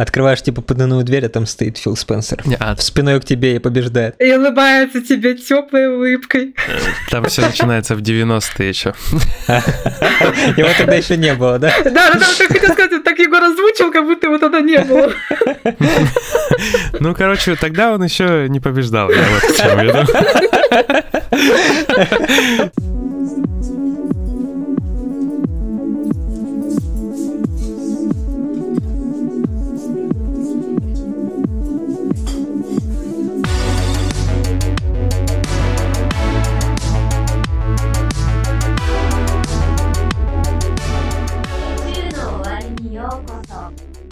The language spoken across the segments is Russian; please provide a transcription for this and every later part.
Открываешь типа потайную дверь, а там стоит Фил Спенсер. А, В спиной к тебе и побеждает. И улыбается тебе теплой улыбкой. там все начинается в 90-е еще. Его тогда еще не было, да? Да, да, да, вот я хотел сказать, так Егор озвучил, как будто его тогда не было. Ну, короче, тогда он еще не побеждал, я вот к чему веду.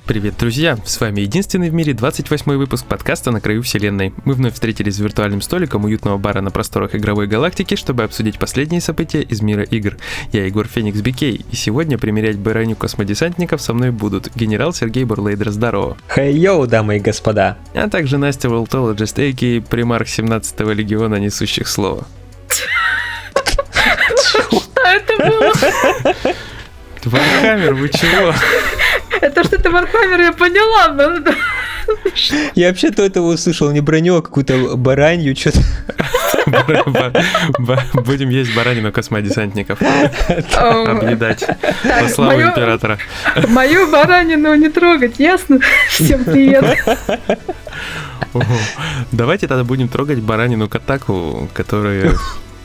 Привет, друзья! С вами единственный в мире 28 выпуск подкаста «На краю вселенной». Мы вновь встретились с виртуальным столиком уютного бара на просторах игровой галактики, чтобы обсудить последние события из мира игр. Я Егор Феникс Бикей, и сегодня примерять броню космодесантников со мной будут генерал Сергей Бурлейдер, здорово, Хей-йоу, дамы и господа. а также Настя Волтологист, а.к.а. примарх 17-го легиона несущих слова. Что это было? Вархаммер, вы чего? Это что это Вархаммер, я поняла. но- Я вообще-то этого услышал не броню, а какую-то баранью, что-то. Будем есть баранину космодесантников. Объедать. Во Так, славу императора. Мою баранину не трогать, ясно? Всем привет. Давайте тогда будем трогать баранину Катаку, которые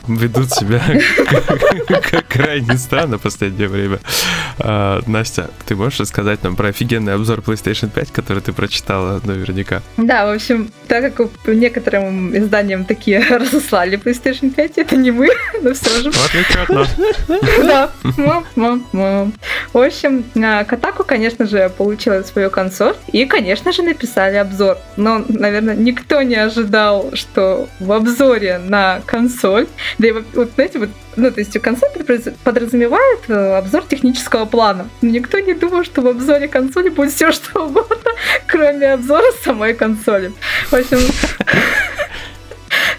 ведут себя как крайне странно в последнее время. А, Настя, ты можешь рассказать нам про офигенный обзор PlayStation 5, который ты прочитала наверняка? Да, в общем, так как некоторым изданиям такие разослали PlayStation 5, это не мы, но все же. В отличие от нас. Да. Мам, мам, мам. В общем, Катаку, конечно же, получила свою консоль и, конечно же, написали обзор. Но, наверное, никто не ожидал, что в обзоре на консоль, да и вот, знаете, вот, ну, то есть консоль подразу- подразумевает э, обзор технического плана. Но никто не думал, что в обзоре консоли будет все что угодно, кроме обзора самой консоли. В общем,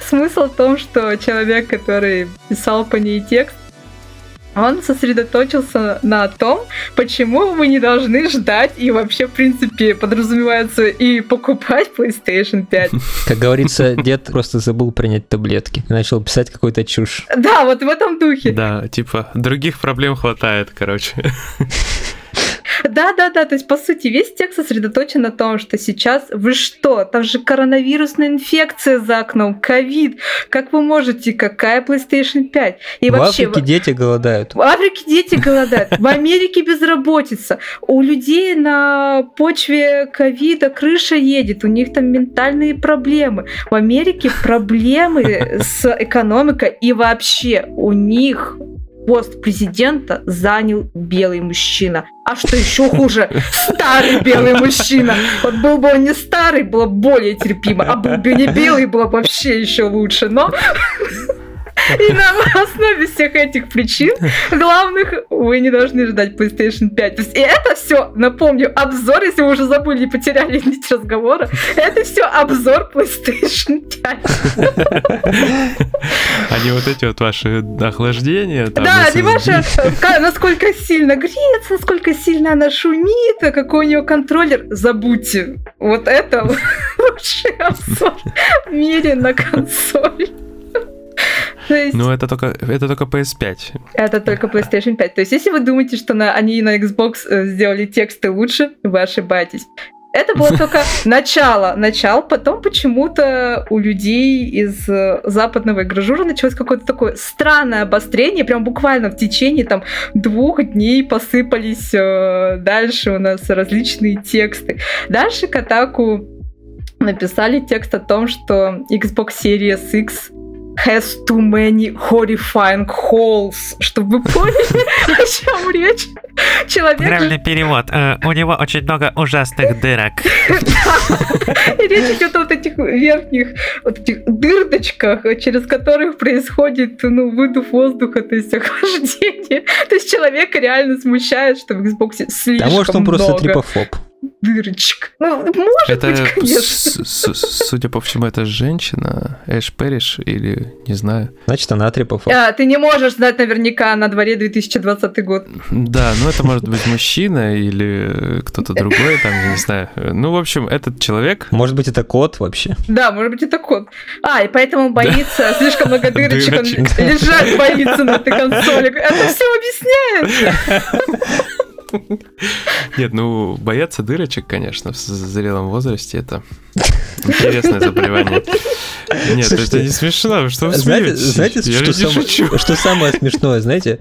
смысл в том, что человек, который писал по ней текст, он сосредоточился на том, почему вы не должны ждать и вообще, в принципе, подразумевается и покупать PlayStation 5. Как говорится, дед просто забыл принять таблетки. и Начал писать какую-то чушь. Да, вот в этом духе. Да, типа, других проблем хватает, короче. Да, да, да, то есть, по сути, весь текст сосредоточен на том, что сейчас вы что, там же коронавирусная инфекция за окном, ковид, как вы можете, какая PlayStation 5? И в вообще... Африке дети голодают. В Африке дети голодают, в Америке безработица, у людей на почве ковида крыша едет, у них там ментальные проблемы. В Америке проблемы с экономикой и вообще у них пост президента занял белый мужчина. А что еще хуже? Старый белый мужчина. Вот был бы он не старый, было более терпимо. А был бы не белый, было бы вообще еще лучше. Но и на основе всех этих причин главных вы не должны ждать PlayStation 5. То есть и это все, напомню, обзор, если вы уже забыли и потеряли нить разговора, это все обзор PlayStation 5. А не вот эти вот ваши охлаждения. там, Да, не SSD. ваша, ка- насколько сильно греется, насколько сильно она шумит, а какой у нее контроллер. Забудьте. Вот это лучший обзор в мире на консоль. Есть... Ну, это только, это только PS5. Это только PlayStation 5. То есть, если вы думаете, что на, они на Xbox э, сделали тексты лучше, вы ошибаетесь. Это было только начало, начало, потом почему-то у людей из э, западного игражура началось какое-то такое странное обострение, прям буквально в течение там двух дней посыпались э, дальше у нас различные тексты. Дальше Катаку написали текст о том, что Xbox Series X has too many horrifying holes. Чтобы вы поняли, о чем речь. Человек... Правильный перевод. Э, У него очень много ужасных дырок. И речь идет о вот этих верхних вот этих дырдочках, через которых происходит ну, выдув воздуха, то есть охлаждение. То есть человека реально смущает, что в Xbox слишком А может он просто много. трипофоб. Дырочек. Ну, может Это, быть, конечно. судя по всему, это женщина, Эш Перриш или не знаю. Значит, она трипофоб. А, ты не можешь знать наверняка на дворе 2020 год. Да, ну это может быть мужчина или кто-то другой, там, я не знаю. Ну, в общем, этот человек... Может быть, это кот вообще. Да, может быть, это кот. А, и поэтому боится, слишком много дырочек, он Дырочек. лежать боится на этой консоли. Это все объясняет. Нет, ну, бояться дырочек, конечно, в зрелом возрасте, это интересное заболевание. Нет, Слушайте, это не смешно, что вы Знаете, смеетесь? знаете Я что, шучу. что самое смешное, знаете,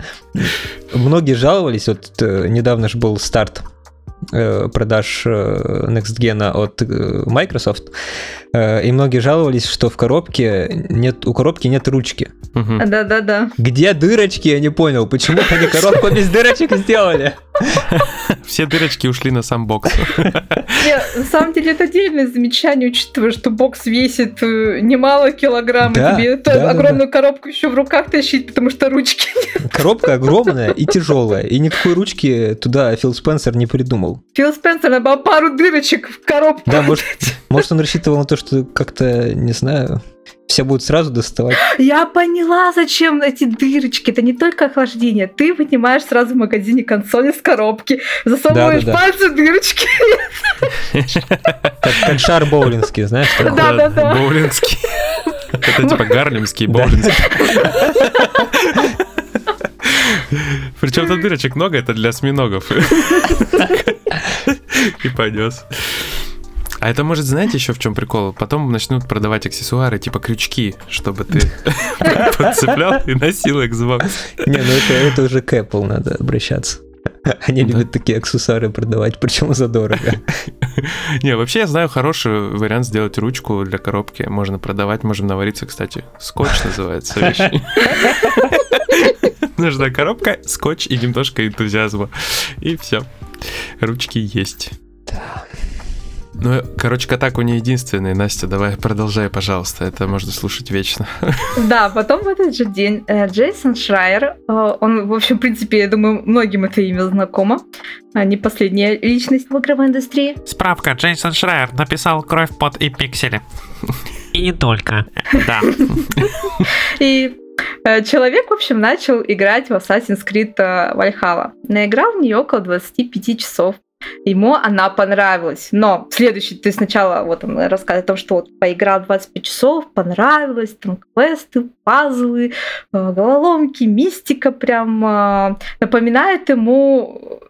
многие жаловались, вот э, недавно же был старт продаж э, Next Gen от э, Microsoft, э, и многие жаловались, что в коробке нет, у коробки нет ручки. Да-да-да. Где дырочки, я не понял, почему они коробку без дырочек сделали? Все дырочки ушли на сам бокс. На самом деле это отдельное замечание, учитывая, что бокс весит э, немало килограмм, Да, и тебе эту да, да, огромную коробку еще в руках тащить, потому что ручки Коробка огромная и тяжелая, и никакой ручки туда Фил Спенсер не придумал. Фил Спенсер было пару дырочек в коробку. Да, может, может он рассчитывал на то, что как-то, не знаю, все будут сразу доставать. Я поняла, зачем эти дырочки. Это не только охлаждение. Ты вынимаешь сразу в магазине консоли с коробки, засовываешь Да-да-да. пальцы в дырочки. Как, как шар боулинский, знаешь? такой. Да, да, да. Боулингский. Это типа гарлемский боулингский. Причем там дырочек много, это для осьминогов. И понес. А это может, знаете, еще в чем прикол? Потом начнут продавать аксессуары, типа крючки, чтобы ты подцеплял и носил Xbox. Не, ну это, это уже к Apple надо обращаться. Они Да. любят такие аксессуары продавать, причем задорого. Не, вообще я знаю хороший вариант сделать ручку для коробки. Можно продавать, можем навариться, кстати. Скотч называется вещь. Нужна коробка, скотч и немножко энтузиазма. И все. Ручки есть. Ну, короче, Катаку не единственный. Настя, давай продолжай, пожалуйста. Это можно слушать вечно. Да, потом в этот же день э, Джейсон Шрайер, э, он, в общем, в принципе, я думаю, многим это имя знакомо, не последняя личность в игровой индустрии. Справка, Джейсон Шрайер написал «Кровь, пот и пиксели». И не только. Да. И э, человек, в общем, начал играть в Assassin's Creed Valhalla. Наиграл в нее около 25 часов. Ему она понравилась. Но следующий, ты сначала вот он рассказывает о том, что вот поиграл 25 часов, понравилось, там квесты, пазлы, э, головоломки, мистика прям э, напоминает ему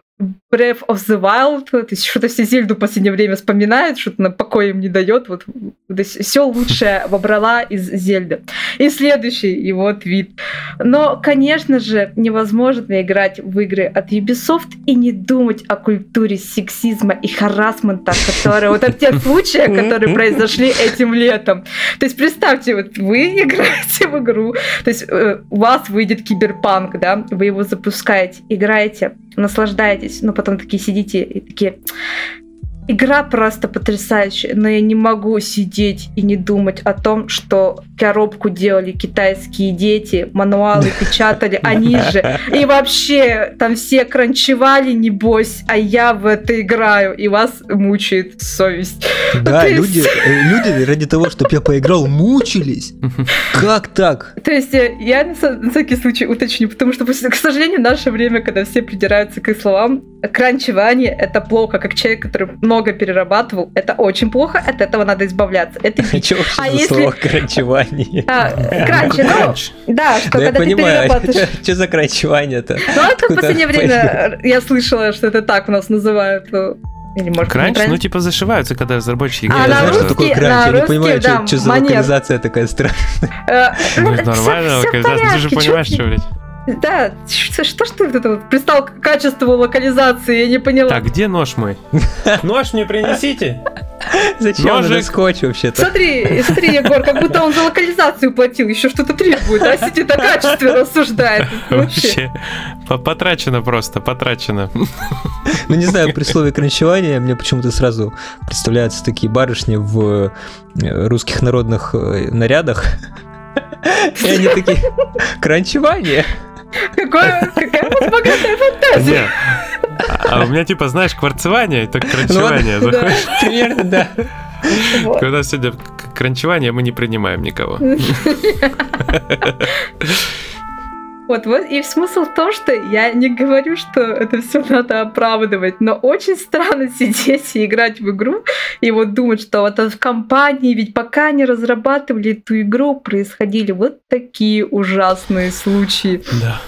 Breath of the Wild, то есть что-то все Зельду в последнее время вспоминают, что-то на покой им не дает, вот все лучшее вобрала из Зельды. И следующий его твит. Но, конечно же, невозможно играть в игры от Ubisoft и не думать о культуре сексизма и харасмента, которые вот от тех случаев, которые произошли этим летом. То есть представьте, вот вы играете в игру, то есть э, у вас выйдет киберпанк, да, вы его запускаете, играете, наслаждаетесь, но потом такие сидите и такие... Игра просто потрясающая, но я не могу сидеть и не думать о том, что коробку делали китайские дети, мануалы печатали они же. И вообще там все кранчевали, небось, а я в это играю, и вас мучает совесть. Да, люди, э, люди ради того, чтобы я поиграл, мучились. Как так? То есть э, я на, всякий случай уточню, потому что, к сожалению, в наше время, когда все придираются к их словам, кранчевание — это плохо. Как человек, который много перерабатывал, это очень плохо, от этого надо избавляться. Это вообще А за если- слово кранчевание? А, кранчи, ну, Кранч. да, что Да я когда ты понимаю, перерабатываешь... что за кранчевание-то? Ну, это в Откуда последнее время я слышала, что это так у нас называют. ну, Или, может, Кранч, ну типа зашиваются, когда разработчики А Я на знаю, что такое кранч, на я не понимаю, да, что, что за локализация такая странная. Э, Ну, ну, нормально, в локализация. Ты же понимаешь, что, блядь. Да, что, что ж ты вот это вот пристал к качеству локализации, я не поняла. Так, где нож мой? Нож мне принесите. Зачем надо Ножик. скотч вообще-то? Смотри, смотри, Егор, как будто он за локализацию платил, еще что-то требует, а сидит о качестве рассуждает. Вообще. Вообще. По- Потрачено просто, потрачено. Ну, не знаю, при слове кранчевание мне почему-то сразу представляются такие барышни в э, русских народных э, нарядах. И они такие, кранчевание? Какое, какая у вас богатая фантазия. А у меня типа, знаешь, кварцевание, это кранчевание. Ну, Заходишь, да, примерно, да. Вот. Когда сегодня кранчевание, мы не принимаем никого. Вот, вот, и смысл в том, что я не говорю, что это все надо оправдывать, но очень странно сидеть и играть в игру и вот думать, что вот в компании, ведь пока они разрабатывали эту игру, происходили вот такие ужасные случаи. Да.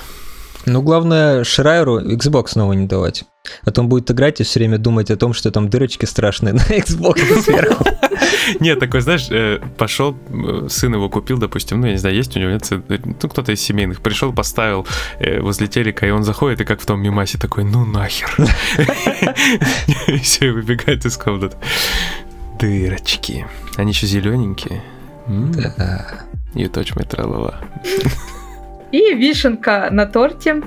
Ну, главное, Шрайеру Xbox снова не давать. А то он будет играть и все время думать о том, что там дырочки страшные на Xbox сверху. Нет, такой, знаешь, э, пошел, э, сын его купил, допустим, ну, я не знаю, есть у него, нет, э, ну, кто-то из семейных, пришел, поставил возле телека, и он заходит, и как в том мимасе такой, ну нахер. И все, выбегает из комнаты. Дырочки. Они еще зелененькие. Да. You touch my. И вишенка на торте.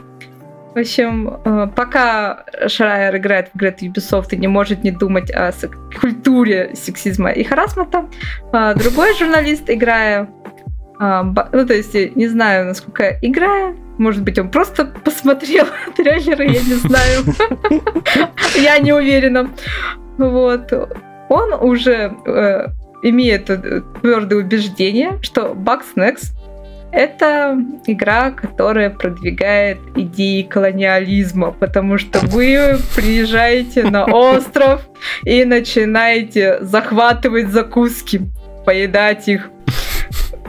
В общем, э, пока Шрайер играет в игры от Ubisoft и не может не думать о культуре сексизма и харасмента, э, другой журналист, играя, э, ну то есть не знаю, насколько играя, может быть, он просто посмотрел трейлеры, я не знаю. Я не уверена. Вот. Он уже имеет твердое убеждение, что Bugsnax это игра, которая продвигает идеи колониализма, потому что вы приезжаете на остров и начинаете захватывать закуски, поедать их.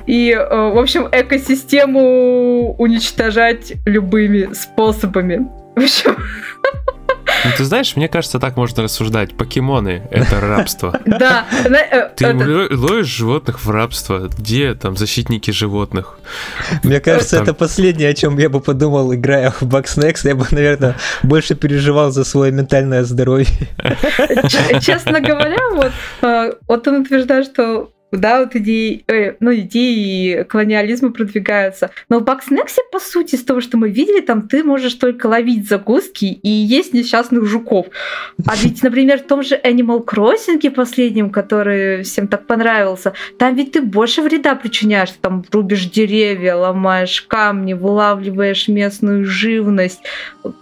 И, э, в общем, экосистему уничтожать любыми способами. В общем, Ну, ты знаешь, мне кажется, так можно рассуждать. Покемоны — это рабство. да. э, Ты ловишь животных в рабство. Где там защитники животных? Мне кажется, это последнее, о чем я бы подумал, играя в Bugsnax. Я бы, наверное, больше переживал за свое ментальное здоровье. Честно говоря, вот, э, вот он утверждает, что да, вот идеи, э, ну, идеи колониализма продвигаются. Но в Бакснексе, по сути, из того, что мы видели, там ты можешь только ловить закуски и есть несчастных жуков. А ведь, например, в том же Animal Crossing последнем, который всем так понравился, там ведь ты больше вреда причиняешь. Ты там рубишь деревья, ломаешь камни, вылавливаешь местную живность,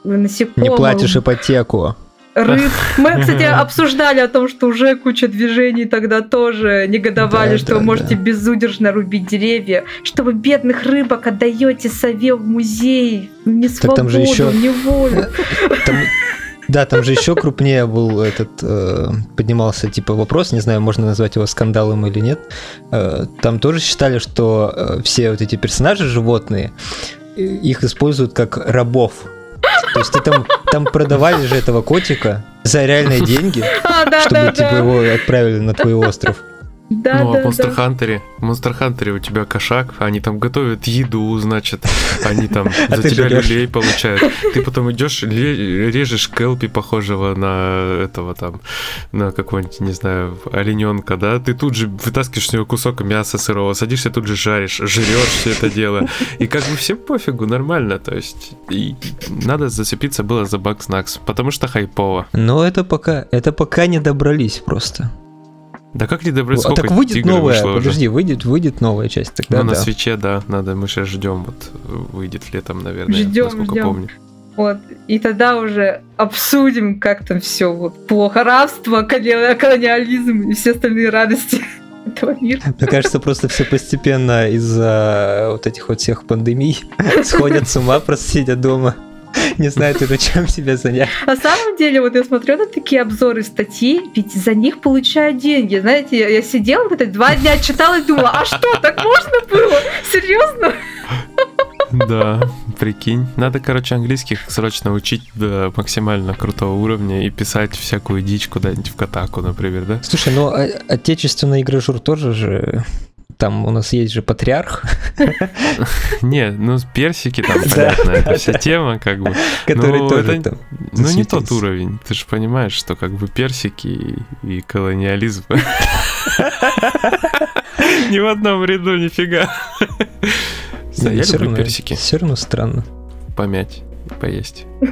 насекомых. Не платишь ипотеку. Рыб. Мы, кстати, обсуждали о том, что уже куча движений тогда тоже негодовали, Да, что да, вы можете да. безудержно рубить деревья, что вы бедных рыбок отдаете сове в музей, в несвободу, там же ещё- в неволю. Там- Да, там же еще крупнее был этот, э, поднимался типа вопрос, не знаю, можно назвать его скандалом или нет. Э, там тоже считали, что э, все вот эти персонажи животные, э, их используют как рабов. То есть ты там, там продавали же этого котика за реальные деньги, А, да, чтобы да, типа да. его отправили на твой остров. Да, ну, а да, в Monster да. Hunter, в Monster Hunter у тебя кошак, они там готовят еду, значит, они там А за тебя люлей получают. Ты потом идешь, режешь Келпи, похожего на этого там, на какого-нибудь, не знаю, олененка, да? Ты тут же вытаскиваешь с него кусок мяса сырого, садишься тут же жаришь, жрешь все это дело. И как бы всем пофигу, нормально, то есть и надо зацепиться было за Bugsnax, потому что хайпово. Но это пока, это пока не добрались просто. Да как не добрать, а сколько так выйдет игр новая, вышло уже? подожди, выйдет, выйдет новая часть тогда, Ну, на да. свече, да, надо, мы сейчас ждем, вот выйдет летом, наверное, Ждём, насколько ждём. помню. Вот. И тогда уже обсудим, как там все вот плохо. Рабство, колониализм и все остальные радости этого мира. Мне кажется, просто все постепенно из-за вот этих вот всех пандемий сходят с ума, просто сидят дома. Не знают уже, чем себя занять. На самом деле, вот я смотрю на такие обзоры статьи, ведь за них получают деньги. Знаете, я, я сидела вот эти два дня читала и думала, а что, так можно было? Серьезно? Да, прикинь. Надо, короче, английских срочно учить до максимально крутого уровня и писать всякую дичь куда-нибудь в Катаку, например, да? Слушай, ну а- отечественный игрожур тоже же... Там у нас есть же патриарх, Не, ну персики там, понятно, это вся тема, как бы. который Ну, тоже там Ну, не тот уровень. Ты же понимаешь, что как бы персики и, колониализм. Ни в одном ряду, нифига. Я люблю персики. Все равно странно. Помять, поесть.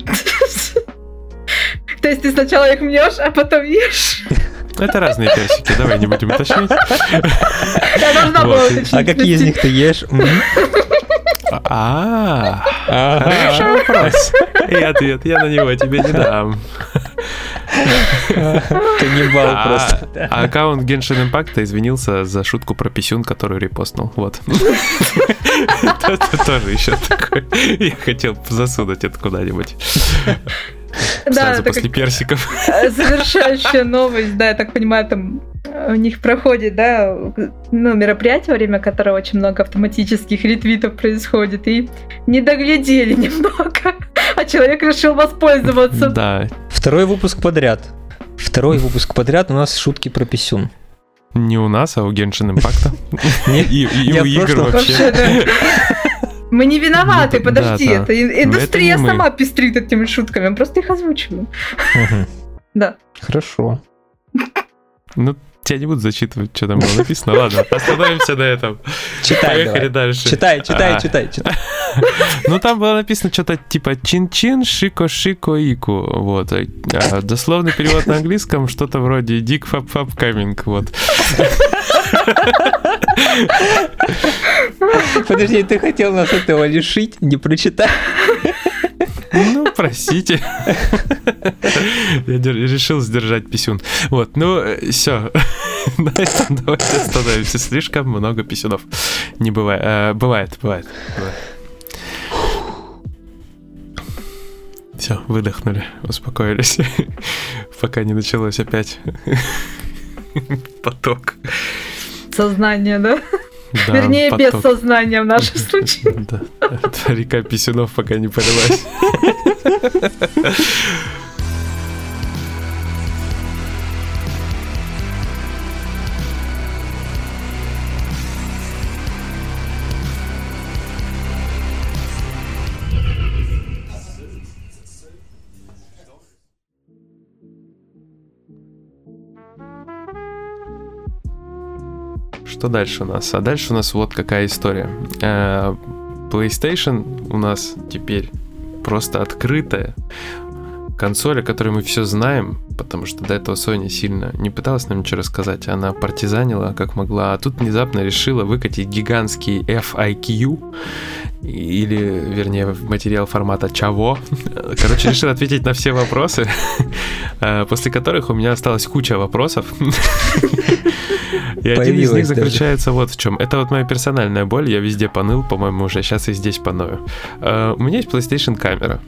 То есть ты сначала их мнешь, а потом ешь? Это разные персики, давай не будем уточнять. Я должна была Вот. уточнить. А какие из них ты ешь? А, Хороший вопрос. И ответ я на него тебе не дам. Каннибал А, просто. а аккаунт Genshin Impact извинился за шутку про писюн, которую репостнул. Вот. Это тоже еще такое. Я хотел засунуть это куда-нибудь. Да, Сразу после персиков. э, завершающая новость, да, я так понимаю, там э, у них проходит, да, ну, мероприятие, во время которого очень много автоматических ретвитов происходит, и не доглядели немного, а человек решил воспользоваться. Да, Второй выпуск подряд. Второй выпуск подряд у нас шутки про писюн. не у нас, а у Impact. Не- И, у игр вообще. Мы не виноваты, Ну, подожди, да, это ин- индустрия это не мы. сама пестрит этими шутками, мы просто их озвучиваем. Да. Хорошо. Ну, тебя не буду зачитывать, что там было написано. Ладно, остановимся на этом. Читай Поехали давай. дальше. Читай, читай, А. читай, читай. Ну, там было написано что-то типа чин-чин, шико-шико-ику. Вот. А дословный перевод на английском что-то вроде дик фап фап каминг. Вот. Подожди, ты хотел нас этого лишить, не прочитай. Ну, простите. Я решил сдержать писюн. Вот, ну, все. На этом давайте остановимся. Слишком много писюнов. Не бывает. Э, Бывает, бывает. Все, выдохнули, успокоились. Пока не началось опять поток. Сознание, да? Да, Вернее, без поток. сознания в нашем случае. Да, река писюнов пока не полилась. Что дальше у нас? А дальше у нас вот какая история. Э, PlayStation у нас теперь просто открытая консоль, о которой мы все знаем, потому что до этого Sony сильно не пыталась нам ничего рассказать, она партизанила как могла, а тут внезапно решила выкатить гигантский FIQ, или, вернее, материал формата чего. Короче, решил ответить на все вопросы, э, после которых у меня осталась куча вопросов. И один из них заключается вот в чем. Это вот моя персональная боль. Я везде поныл, по-моему, уже сейчас и здесь поною. Э, У меня есть PlayStation камера.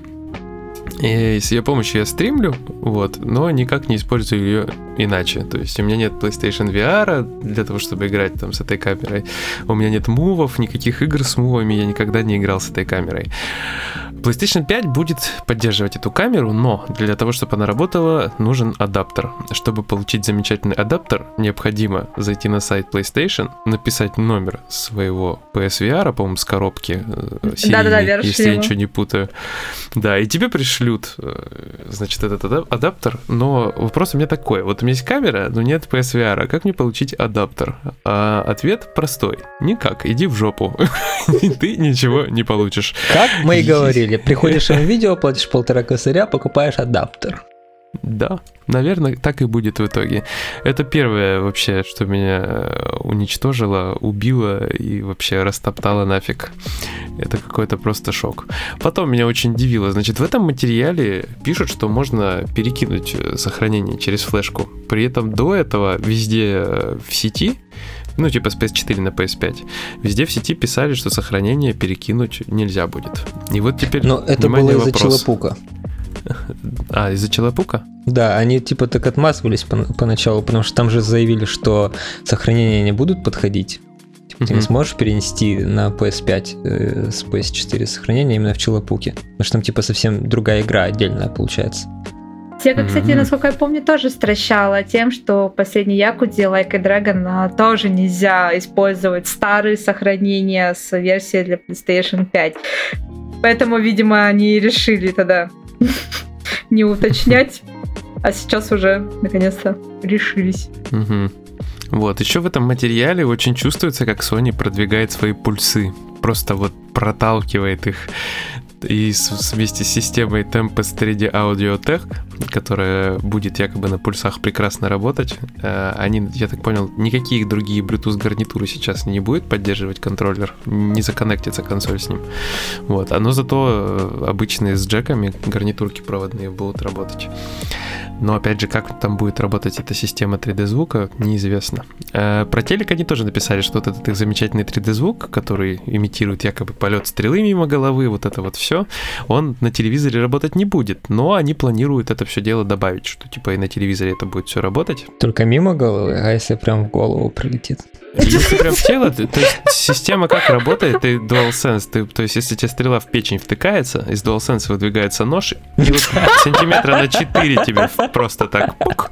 И с ее помощью я стримлю, вот, но никак не использую ее иначе. То есть у меня нет PlayStation VR для того, чтобы играть там с этой камерой. У меня нет мувов, никаких игр с мувами, я никогда не играл с этой камерой. PlayStation 5 будет поддерживать эту камеру, но для того, чтобы она работала, нужен адаптер. Чтобы получить замечательный адаптер, необходимо зайти на сайт PlayStation, написать номер своего PSVR, по-моему, с коробки, э, серийный, если я ничего не путаю. Да, и тебе пришлют, э, значит, этот ада- адаптер, но вопрос у меня такой. Вот у меня есть камера, но нет PSVR, как мне получить адаптер? А ответ простой. Никак, иди в жопу. И Ты ничего не получишь. Как мы и говорили, приходишь на видео, платишь полтора косаря, покупаешь адаптер. Да, наверное, так и будет в итоге. Это первое вообще, что меня э, уничтожило, убило и вообще растоптало нафиг. Это какой-то просто шок. Потом меня очень удивило. Значит, в этом материале пишут, что можно перекинуть э, сохранение через флешку. При этом до этого везде э, в сети ну, типа с PS4 на PS5. Везде в сети писали, что сохранение перекинуть нельзя будет. И вот теперь Но это было из-за вопрос. челопука. А, из-за челопука? Да, они типа так отмазывались пон- поначалу, потому что там же заявили, что сохранения не будут подходить. Типа, ты не сможешь перенести на PS5 э, с PS4 сохранение именно в челопуке. Потому что там типа совсем другая игра отдельная получается. Тега, кстати, Мгм. насколько я помню, тоже стращала тем, что в последней Якуде Like a Dragon а, тоже нельзя использовать старые сохранения с версией для PlayStation 5. Поэтому, видимо, они решили тогда не уточнять, а сейчас уже наконец-то решились. Мгм. Вот, еще в этом материале очень чувствуется, как Sony продвигает свои пульсы. Просто вот проталкивает их и с- вместе с системой Tempest 3D Audio Tech которая будет якобы на пульсах прекрасно работать. Э, они, я так понял, никакие другие Bluetooth гарнитуры сейчас не будет поддерживать контроллер, не законнектится консоль с ним. Вот, но зато э, обычные с джеками гарнитурки проводные будут работать. Но опять же, как там будет работать эта система 3D звука, неизвестно. Э, про телек они тоже написали, что вот этот их замечательный 3D звук, который имитирует якобы полет стрелы мимо головы, вот это вот все, он на телевизоре работать не будет. Но они планируют это все дело добавить, что типа и на телевизоре это будет все работать. Только мимо головы, а если прям в голову прилетит? Если прям в тело, то, есть система как работает, ты DualSense, ты, то есть если тебе стрела в печень втыкается, из DualSense выдвигается нож, и вот сантиметра на 4 тебе просто так, пук,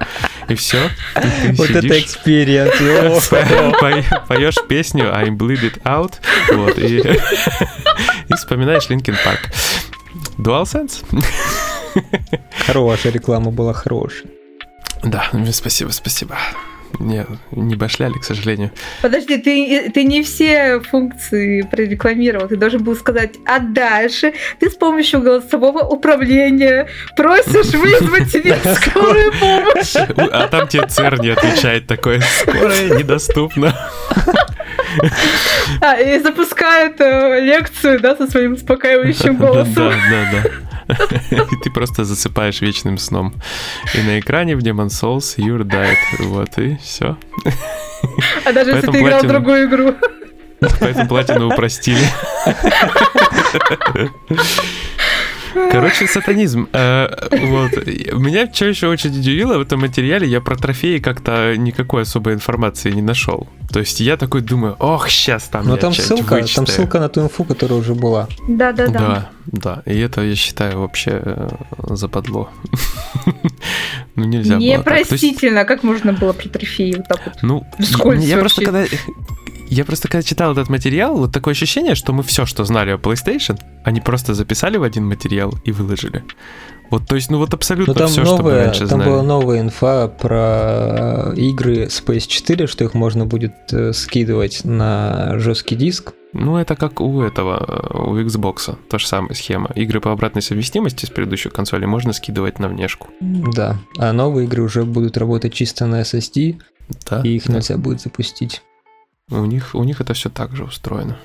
и все. Вот это experience. Поешь песню I'm bleed it out, вот, и, и вспоминаешь Linkin Park. DualSense. Хорошая реклама была, хорошая. Да, спасибо, спасибо. Не, не башляли, к сожалению. Подожди, ты, ты не все функции прорекламировал. Ты должен был сказать, а дальше ты с помощью голосового управления просишь вызвать тебе скорую помощь. А там тебе ЦЕР не отвечает такое, скорая недоступна. А, и запускает э, лекцию, да, со своим успокаивающим голосом. Да, да, да. И ты просто засыпаешь вечным сном. И на экране в Demon Souls you're died. Вот, и все. А даже если ты играл в другую игру. Поэтому платину упростили. Короче, сатанизм. Э, вот. Меня что еще очень удивило в этом материале, я про трофеи как-то никакой особой информации не нашел. То есть я такой думаю, ох, сейчас там Но там ссылка, там ссылка на ту инфу, которая уже была. Да, да, да. Да, да. И это я считаю вообще э, западло. ну нельзя Непростительно, как можно было про трофеи вот так вот? Ну, я просто когда я просто когда читал этот материал, вот такое ощущение, что мы все, что знали о PlayStation, они просто записали в один материал и выложили. Вот, то есть, ну вот абсолютно там все, новая, что мы раньше там знали. Там была новая инфа про игры с PS4, что их можно будет э, скидывать на жесткий диск. Ну, это как у этого, у Xbox, та же самая схема. Игры по обратной совместимости с предыдущей консоли можно скидывать на внешку. Да, а новые игры уже будут работать чисто на SSD, да, и их да. нельзя будет запустить. У них, у них это все так же устроено.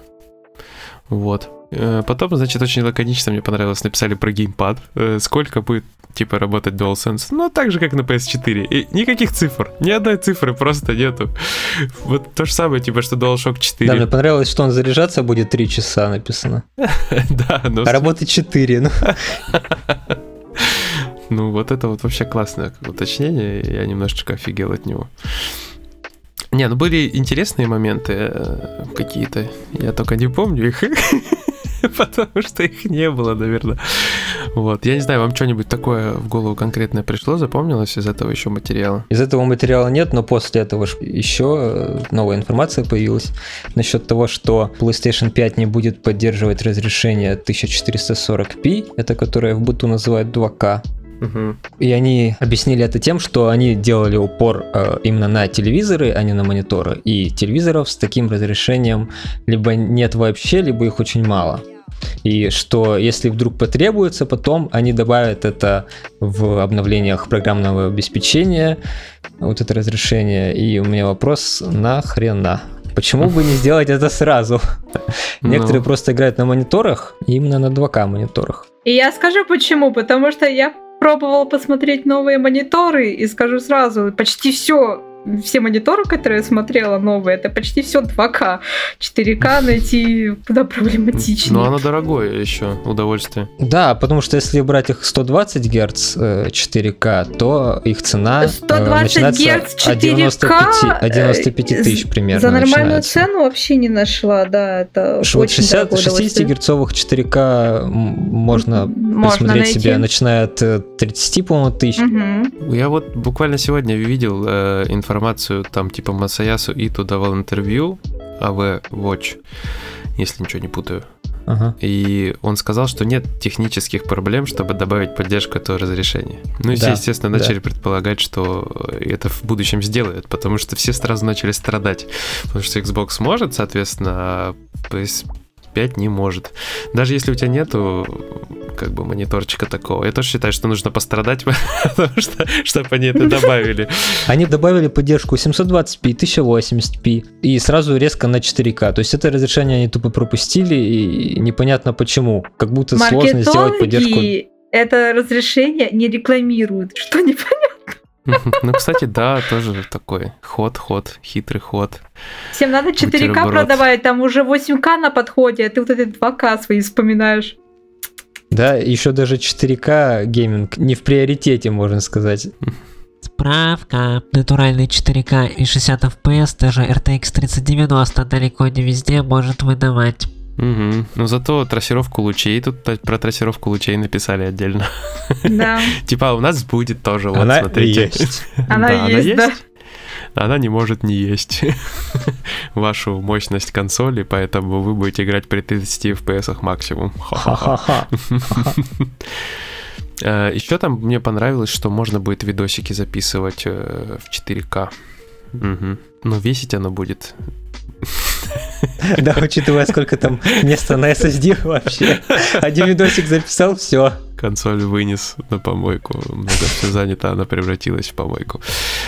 Вот. Э, потом, значит, очень лаконично мне понравилось, написали про геймпад. Э, сколько будет, типа, работать DualSense? Ну, так же, как на PS4. И никаких цифр. Ни одной цифры просто нету. Вот то же самое, типа, что DualShock 4. Да, мне понравилось, что он заряжаться будет 3 часа написано. Да, но... А работать 4, ну. Ну, вот это вот вообще классное уточнение. Я немножечко офигел от него. Не, ну были интересные моменты э, какие-то. Я только не помню их. Потому что их не было, наверное. Вот. Я не знаю, вам что-нибудь такое в голову конкретное пришло, запомнилось из этого еще материала? Из этого материала нет, но после этого еще э, новая информация появилась насчет того, что PlayStation 5 не будет поддерживать разрешение 1440p, это которое в быту называют 2К. И они объяснили это тем, что они делали упор э, именно на телевизоры, а не на мониторы. И телевизоров с таким разрешением либо нет вообще, либо их очень мало. И что если вдруг потребуется, потом они добавят это в обновлениях программного обеспечения, вот это разрешение. И у меня вопрос, нахрена? Почему бы не сделать это сразу? Некоторые ну. просто играют на мониторах, именно на 2К мониторах. И я скажу почему, потому что я пробовала посмотреть новые мониторы и скажу сразу, почти все все мониторы, которые я смотрела новые, это почти все 2К. 4К найти куда проблематичнее. Но оно дорогое еще, удовольствие. Да, потому что если брать их 120 Гц 4К, то их цена 120 э, Гц 4К 95, 95 э, тысяч примерно За нормальную начинается. цену вообще не нашла, да, это Что очень 60, 60 герцовых 4К можно, можно присмотреть найти. себе, начиная от 30, э, по-моему, тысяч. Угу. Я вот буквально сегодня видел э, информацию информацию, там типа Масаясу Иту давал интервью АВ Watch, если ничего не путаю. Ага. И он сказал, что нет технических проблем, чтобы добавить поддержку этого разрешения. Ну и да, все, естественно, начали да. предполагать, что это в будущем сделают, потому что все сразу начали страдать. Потому что Xbox может, соответственно, а 5 не может. Даже если у тебя нету как бы мониторчика такого, я тоже считаю, что нужно пострадать, потому что, чтобы они это добавили. Они добавили поддержку 720p, 1080p и сразу резко на 4К. То есть это разрешение они тупо пропустили и непонятно почему. Как будто сложно сделать поддержку. Это разрешение не рекламируют, что непонятно. Ну, кстати, да, тоже такой ход, ход, хитрый ход. Всем надо 4К Бутерброд. продавать, там уже 8К на подходе, а ты вот эти 2К свои вспоминаешь. Да, еще даже 4К гейминг не в приоритете, можно сказать. Справка. Натуральный 4К и 60 FPS даже RTX 3090 далеко не везде может выдавать. Угу. Ну, зато трассировку лучей, тут про трассировку лучей написали отдельно. Да, Типа, у нас будет тоже, вот, Она смотрите. есть. Она есть, да. Она не может не есть вашу мощность консоли, поэтому вы будете играть при 30 FPS максимум. Ха-ха-ха. Ха-ха-ха. Еще там мне понравилось, что можно будет видосики записывать э, в 4К. Мгм. Но весить оно будет. Да, учитывая, сколько там места на SSD вообще. Один видосик записал, все. Консоль вынес на помойку. Много все занято, она превратилась в помойку.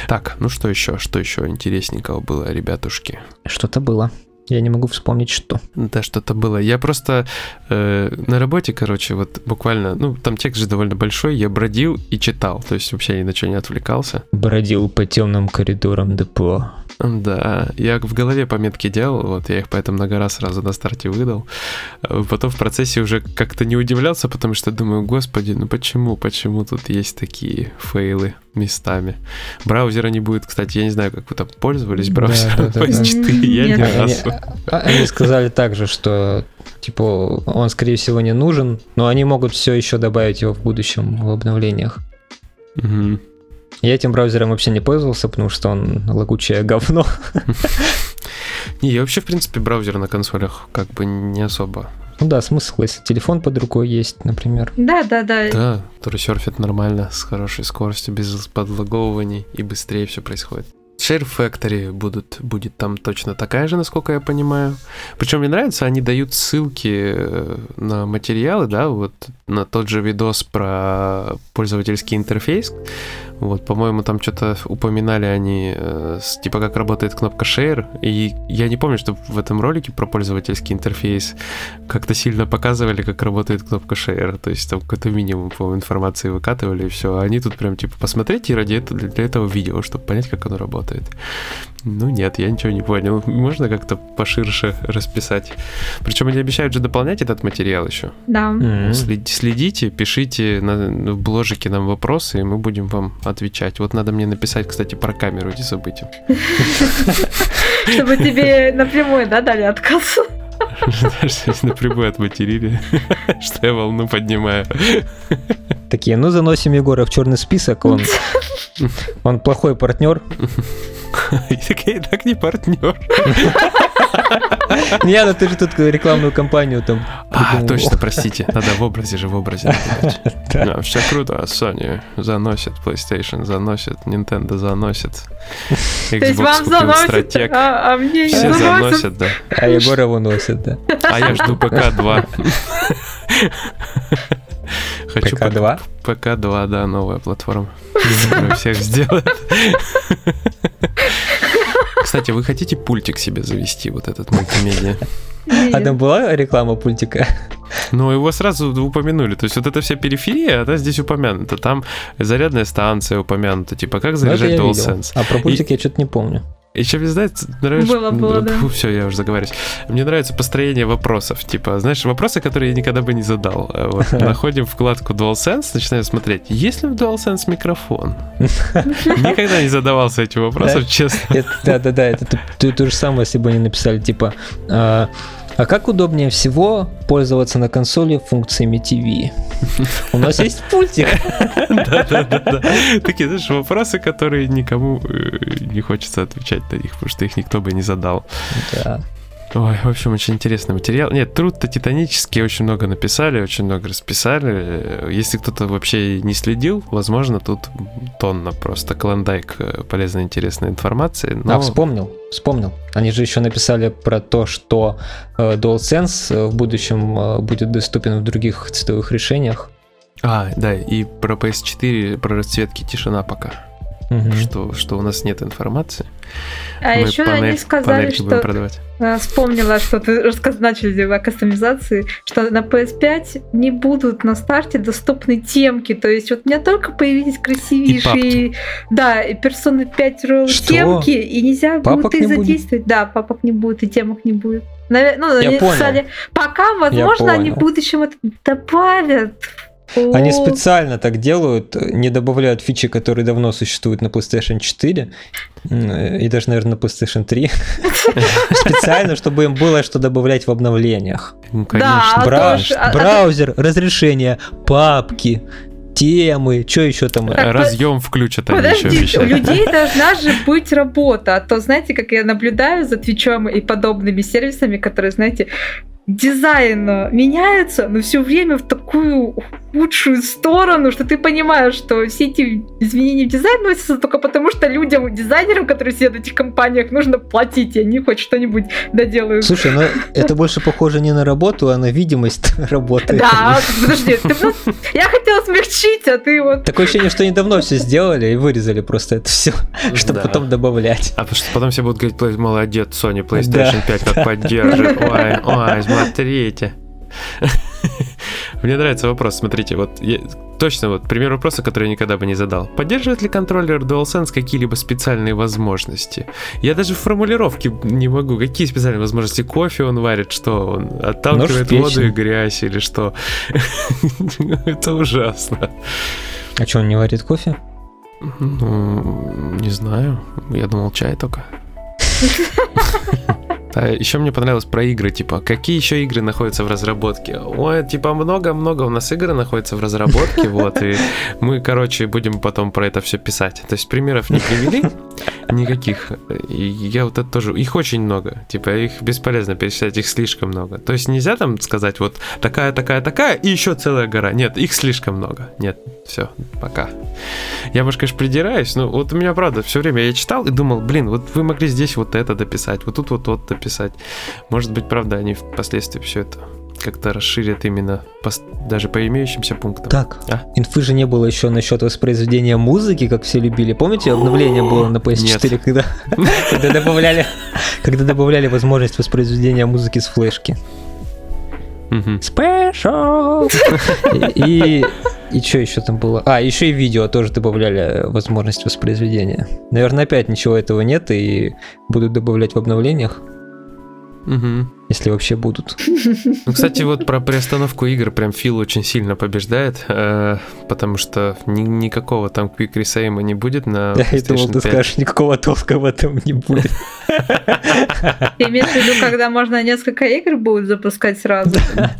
Так, ну что еще? Что еще интересненького было, ребятушки? Что-то было. Я не могу вспомнить, что. Да, что-то было. Я просто э, на работе, короче, вот буквально, ну, там текст же довольно большой, я бродил и читал, то есть вообще ни на что не отвлекался. Бродил по темным коридорам депо. Да, я в голове пометки делал, вот я их поэтому много раз сразу на старте выдал. Потом в процессе уже как-то не удивлялся, потому что думаю, господи, ну почему, почему тут есть такие фейлы местами. Браузера не будет, кстати, я не знаю, как вы там пользовались Да, браузером да, да, да. PS4, я Нет. ни Они, разу. а- они сказали также, что типа он, скорее всего, не нужен, но они могут все еще добавить его в будущем в обновлениях. Мгм. Я этим браузером вообще не пользовался, потому что он лагучее говно. Не, я вообще, в принципе, браузер на консолях как бы не особо. Ну да, смысл, если телефон под рукой есть, например. Да, да, да. Да, который серфит нормально, с хорошей скоростью, без подлаговываний, и быстрее все происходит. Share Factory будут, будет там точно такая же, насколько я понимаю. Причем мне нравится, они дают ссылки э, на материалы, да, вот на тот же видос про пользовательский интерфейс. Вот, по-моему, там что-то упоминали они, э, с- типа, как работает кнопка Share. И я не помню, что в этом ролике про пользовательский интерфейс как-то сильно показывали, как работает кнопка Share. То есть там какой-то минимум, по информации выкатывали, и все. А они тут прям, типа, посмотрите ради этого, для этого видео, чтобы понять, как оно работает. Ну нет, я ничего не понял. Можно как-то поширше расписать. Причем они обещают же дополнять этот материал еще. Да. След- Следите, пишите на, в бложике нам вопросы, и мы будем вам отвечать. Вот надо мне написать, кстати, про камеру, не забыть. Чтобы тебе напрямую, да, дали отказ. Напрямую отматерили, что я волну поднимаю. Такие, ну заносим Егора в черный список, он, он плохой партнер. И такие, так не партнер. Не, ну ты же тут рекламную кампанию там А, точно, простите. Надо в образе же, в образе. все круто. Sony заносит, PlayStation заносит, Nintendo заносит. То есть Xbox вам купил заносит, стратег. а, а мне не Все заносят, да. А Егора выносит, да. А я жду ПК-2. Хочу ПК-2. ПК-2, да, новая платформа. всех сделает. Кстати, вы хотите пультик себе завести, вот этот мультимедиа? А там была реклама пультика? Но его сразу упомянули. То есть вот эта вся периферия, она здесь упомянута. Там зарядная станция упомянута. Типа, как Ну, заряжать. DualSense. А про пультик я что-то не помню. Еще мне знаете, нравится... Было, было, да. Все, я уже заговариваюсь. Мне нравится построение вопросов. Типа, знаешь, вопросы, которые я никогда бы не задал. А Вот, находим вкладку DualSense, начинаем смотреть, есть ли в DualSense микрофон? Никогда не задавался этим вопросом, честно. Да-да-да, это то- же самое, если бы они написали, типа, а как удобнее всего пользоваться на консоли функциями TV? У нас есть пультик. Да-да-да. Такие, знаешь, вопросы, которые никому э, не хочется отвечать на них, потому что их никто бы не задал. Да. Ой, в общем, очень интересный материал. Нет, труд-то титанический, очень много написали, очень много расписали. Если кто-то вообще не следил, возможно, тут тонна просто клондайк э, полезной, интересной информации. Но... А, вспомнил, вспомнил. Они же еще написали про то, что э, DualSense э, в будущем будет доступен в других цветовых решениях. А, да, и про PS4, про расцветки тишина пока. Мгм. Что, что у нас нет информации. А Мы еще панель- они сказали, что продавать. А, Вспомнила, что ты начали о кастомизации, что на PS5 не будут на старте доступны темки. То есть вот у меня только появились красивейшие, да, и Persona 5 Royal Что? темки, и нельзя Папок будет их будет? задействовать. Да, папок не будет, и темок не будет. Навер- Ну, Я они понял. сказали, пока, возможно, они в понял. будущем это добавят. Они специально так делают, не добавляют фичи, которые давно существуют на PlayStation 4 м, и даже, наверное, на PlayStation 3. Специально, чтобы им было что добавлять в обновлениях. Ну, конечно. а а- а- Браузер, разрешение, папки, темы, что еще там? Так, Разъем включат они еще Подождите, у людей должна же быть работа. А то, знаете, как я наблюдаю за Твичом и подобными сервисами, которые, знаете, дизайн меняется, но все время в такую худшую сторону, что ты понимаешь, что все эти изменения в дизайн носятся только потому, что людям, дизайнерам, которые сидят в этих компаниях, нужно платить, и они хоть что-нибудь доделают. Слушай, ну это больше похоже не на работу, а на видимость работы. Да, подожди, ты, ну, я хотела смягчить, а ты вот... Такое ощущение, что они давно все сделали и вырезали просто это все, чтобы Да. потом добавлять. А потому что потом все будут говорить, «Плей- молодец, Sony PlayStation 5 как поддерживает. Ой, ой, смотрите. Мне нравится вопрос, смотрите, вот я- точно вот пример вопроса, который я никогда бы не задал. Поддерживает ли контроллер DualSense какие-либо специальные возможности? Я даже в формулировке не могу. Какие специальные возможности? Кофе он варит, что он отталкивает воду и грязь или что? Это ужасно. А что, он не варит кофе? Ну, не знаю. Я думал, чай только. А еще мне понравилось про игры, типа, какие еще игры находятся в разработке? Ой, типа, много-много у нас игр находится в разработке, вот, и мы, короче, будем потом про это все писать. То есть примеров не привели никаких, и я вот это тоже, их очень много, типа, их бесполезно перечислять, их слишком много. То есть нельзя там сказать, вот, такая, такая, такая, и еще целая гора. Нет, их слишком много. Нет, все, пока. Я, может, конечно, придираюсь, но вот у меня, правда, все время я читал и думал, блин, вот вы могли здесь вот это дописать, вот тут вот вот дописать. Может быть, правда, они впоследствии все это как-то расширят именно пос- даже по имеющимся пунктам. Так, А? инфы же не было еще насчет воспроизведения музыки, как все любили. Помните, обновление было на PS4, когда, когда добавляли, когда добавляли возможность воспроизведения музыки с флешки. Special! И, и, что еще там было? А, еще и видео тоже добавляли возможность воспроизведения. Наверное, опять ничего этого нет и будут добавлять в обновлениях, Mm-hmm. Если вообще будут. Ну, кстати, вот про приостановку игр прям Фил очень сильно побеждает, э, потому что ни- никакого там Quick Resame не будет на Я и думал, PlayStation ты 5. скажешь, никакого толка в этом не будет. Ты имеешь в виду, когда можно несколько игр будет запускать сразу?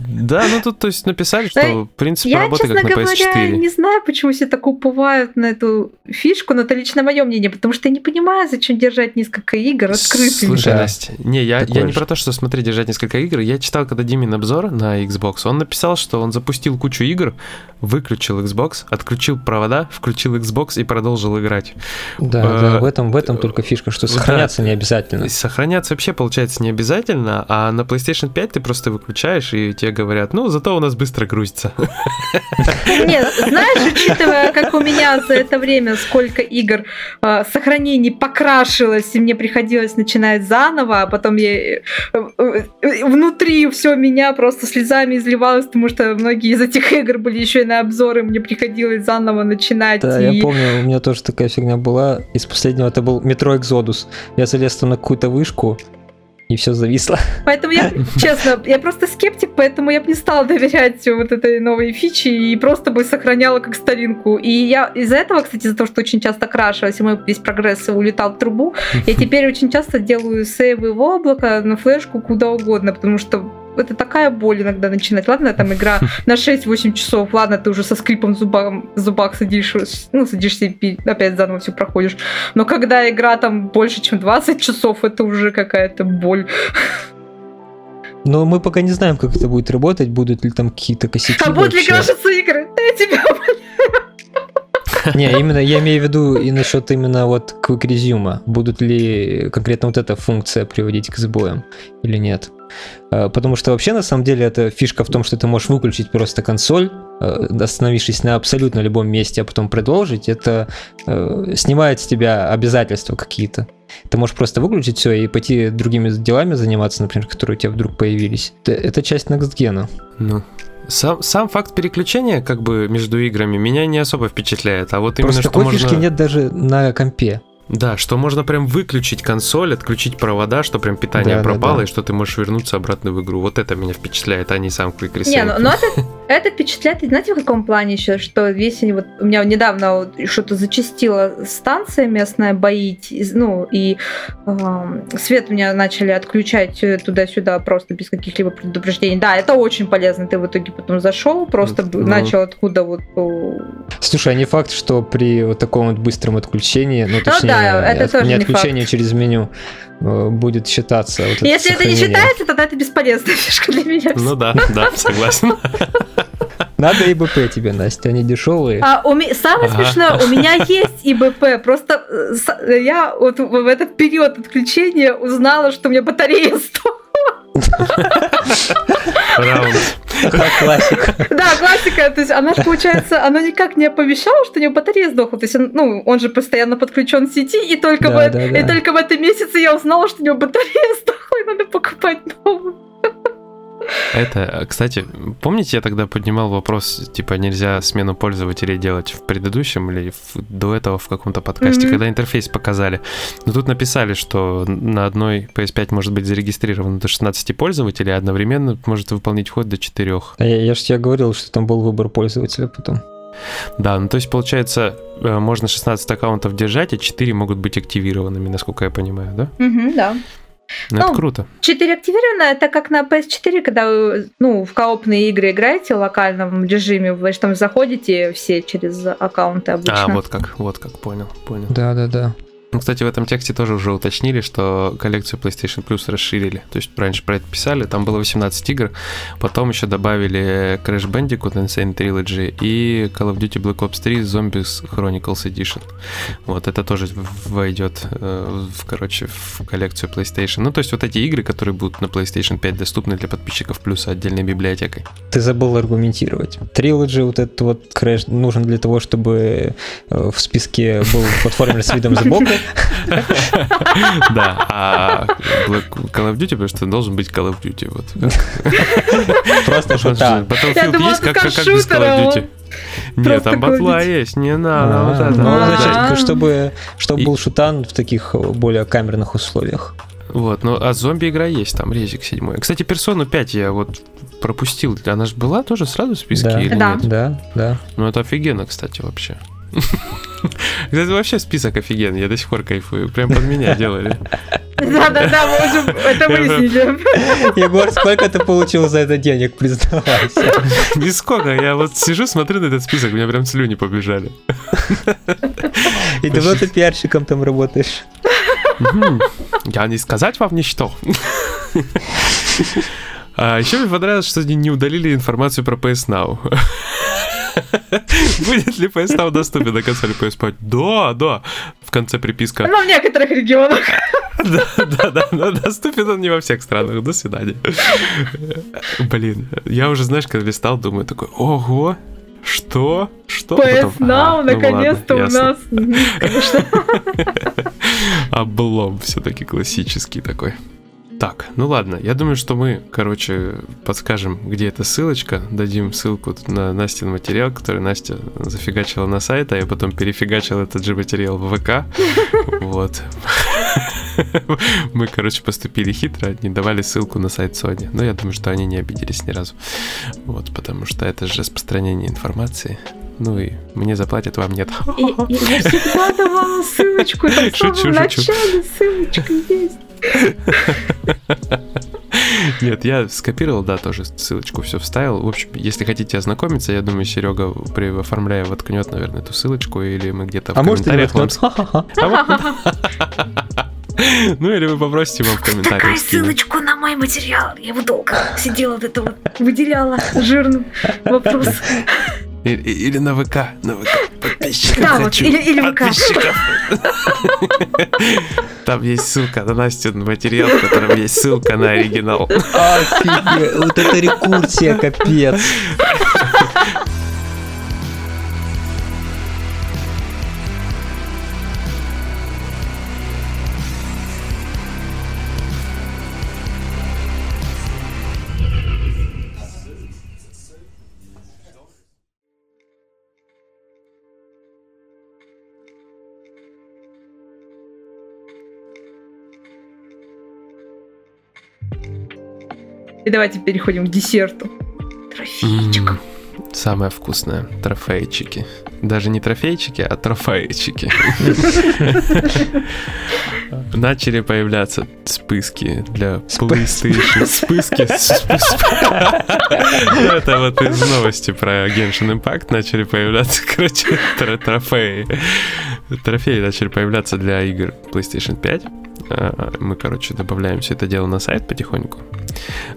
Да, ну тут, то есть, написали, Да, что принцип Я, работы честно как на говоря, PS4. не знаю, почему все так уповают на эту фишку, но это лично мое мнение, потому что я не понимаю, зачем держать несколько игр открытыми. Слушай, Да. Настя, не, я, я не про то, что смотри, держать несколько игр. Я читал, когда Димин обзор на Xbox, он написал, что он запустил кучу игр, выключил Xbox, отключил провода, включил Xbox и продолжил играть. Да, Э, да, в этом, в этом только фишка, что да. сохраняться не обязательно. Сохраняться вообще, получается, не обязательно, а на PlayStation 5 ты просто выключаешь, и тебе говорят, ну, зато у нас быстро грузится. Нет, знаешь, учитывая, как у меня за это время сколько игр э, сохранений покрашилось, и мне приходилось начинать заново, а потом я э, э, внутри все меня просто слезами изливалось, потому что многие из этих игр были еще и на обзоры, мне приходилось заново начинать. Да, и- я помню, у меня тоже такая фигня была. Из последнего это был метро Экзодус. Я залез там на какую-то вышку, и все зависло. Поэтому я, честно, я просто скептик, поэтому я бы не стала доверять вот этой новой фичи и просто бы сохраняла как старинку. И я из-за этого, кстати, из-за того, что очень часто крашилась, и мой весь прогресс улетал в трубу, я теперь очень часто делаю сейвы в облако, на флешку, куда угодно, потому что это такая боль иногда начинать. Ладно, там игра на 6-8 часов, ладно, ты уже со скрипом в зубах, в зубах садишь, ну, садишься и опять заново все проходишь. Но когда игра там больше, чем 20 часов, это уже какая-то боль. Но мы пока не знаем, как это будет работать, будут ли там какие-то косяки. А будут ли крашиться игры? Я тебя Не, именно я имею в виду и насчет именно вот Quick Resume. Будут ли конкретно вот эта функция приводить к сбоям или нет? Э, Потому что вообще на самом деле эта фишка в том, что ты можешь выключить просто консоль, э, остановившись на абсолютно любом месте, а потом продолжить. Это э, снимает с тебя обязательства какие-то. Ты можешь просто выключить все и пойти другими делами заниматься, например, которые у тебя вдруг появились. Это, часть NextGen. Ну, сам, сам факт переключения как бы между играми меня не особо впечатляет, а вот именно Просто что такой можно... фишки нет даже на компе. Да, что можно прям выключить консоль, отключить провода, что прям питание Да, да, пропало, да. и что ты можешь вернуться обратно в игру. Вот это меня впечатляет, а не сам Quick Reset. Не, ну, но это, это впечатляет, знаете, в каком плане еще, что если вот у меня недавно вот что-то зачастила станция местная боить, ну, и эм, свет у меня начали отключать э, туда-сюда просто без каких-либо предупреждений. Да, это очень полезно. Ты в итоге потом зашел, просто Ну. начал откуда вот... э, Слушай, а не факт, что при вот таком вот быстром отключении, ну точнее, да, это от- тоже не не отключение через меню э, будет считаться. вот это Если это не сохранение. считается, тогда это бесполезная фишка для меня. Ну да, да, согласен. Надо ИБП тебе, Настя, они дешевые. А, у ме- Самое Ага. смешное, у меня есть ИБП, просто э, я вот в этот период отключения узнала, что у меня батарея сдохла. Раунд. Классика. Да, классика, то есть она же, получается, она никак не оповещала, что у нее батарея сдохла, то есть, ну, он же постоянно подключен к сети, и да. только в этом месяце я узнала, что у него батарея сдохла, и надо покупать новую. Это, кстати, помните, я тогда поднимал вопрос, типа, нельзя смену пользователей делать в предыдущем или в- до этого в каком-то подкасте, Мгм. когда интерфейс показали. Но тут написали, что на одной PS5 может быть зарегистрировано до 16 пользователей, а одновременно может выполнить вход до 4. А Я, я же тебе говорил, что там был выбор пользователя потом. Да, ну то есть, получается, э, можно 16 аккаунтов держать, а 4 могут быть активированными, насколько я понимаю, да? да. Ну, это Ну, круто. 4 активировано, это как на PS4, когда вы ну, в коопные игры играете в локальном режиме, вы же там заходите все через аккаунты обычно. А, вот как, вот как, понял, понял. Да, да, да. Ну, кстати, в этом тексте тоже уже уточнили, что коллекцию PlayStation Plus расширили. То есть раньше про это писали, там было 18 игр, потом еще добавили Crash Bandicoot Insane Trilogy и Call of Duty Black Ops 3 Zombies Chronicles Edition. Вот это тоже войдет, э, в, короче, в коллекцию PlayStation. Ну, то есть вот эти игры, которые будут на PlayStation 5 доступны для подписчиков плюса отдельной библиотекой. Ты забыл аргументировать. Трилоджи, вот этот вот крэш нужен для того, чтобы э, в списке был платформер с видом сбоку. Да, а Call of Duty, потому что должен быть Call of Duty. Вот. Просто шута. Battlefield есть, как, без Call а of он Duty? Нет, там батла есть, не надо. вот А, это. Ну, вот, значит, чтобы, чтобы был шутан в таких более камерных условиях. Вот, ну а зомби игра есть, там резик седьмой. Кстати, персону 5 я вот пропустил. Она же была тоже сразу в списке Да. или Да. нет? Да, да. Ну это офигенно, кстати, вообще. Кстати, вообще список офигенный, я до сих пор кайфую. Прям под меня делали. Да-да-да, мы уже это выяснили. Егор, сколько ты получил за это денег, признавайся? Нисколько, я вот сижу, смотрю на этот список, у меня прям слюни побежали. И давно ты пиарщиком там работаешь? Я не сказать вам ничто. А еще мне понравилось, что они не удалили информацию про PS Now. Будет ли PS Now доступен на консоли PS5? Да, да. В конце приписка. Но в некоторых регионах. Да, да, да, но доступен он не во всех странах. До свидания. Блин, я уже, знаешь, когда листал, думаю такой, ого, что? Что? PS Потом, Now, а, ну наконец-то ладно, у нас. Облом все-таки классический такой. Так, ну ладно, я думаю, что мы, короче, подскажем, где эта ссылочка, дадим ссылку на Настин материал, который Настя зафигачила на сайт, а я потом перефигачил этот же материал в ВК. Вот. Мы, короче, поступили хитро, не давали ссылку на сайт Sony. Но я думаю, что они не обиделись ни разу. Вот, потому что это же распространение информации. Ну и мне заплатят, вам нет. И- и Я всегда давала ссылочку, там в Шучу, самом шучу. начале ссылочка есть. Нет, я скопировал, да, тоже ссылочку все вставил. В общем, если хотите ознакомиться, я думаю, Серега, при оформляя, воткнет, наверное, эту ссылочку, или мы где-то в А может не комментариях воткнет. Ха-ха-ха. А Ну или вы попросите его в комментариях. Какая скинуть. ссылочку на мой материал? Я его долго сидела вот это вот, выделяла жирным вопрос. И- и- Или на ВК. На ВК. Подписчиков Да, вот, хочу. или- или ВК. Подписчиков. Там есть ссылка на Настю материал, в котором есть ссылка на оригинал. Офигеть, вот это рекурсия, капец. И давайте переходим к десерту. Трофеечек. М, Самое вкусное. Трофейчики. Даже не трофейчики, а трофейчики. Начали появляться списки для PlayStation. Списки. Это вот из новости про Genshin Impact начали появляться, короче, тро- трофеи. Трофеи начали появляться для игр PlayStation 5. А, Мы, короче, добавляем все это дело на сайт потихоньку.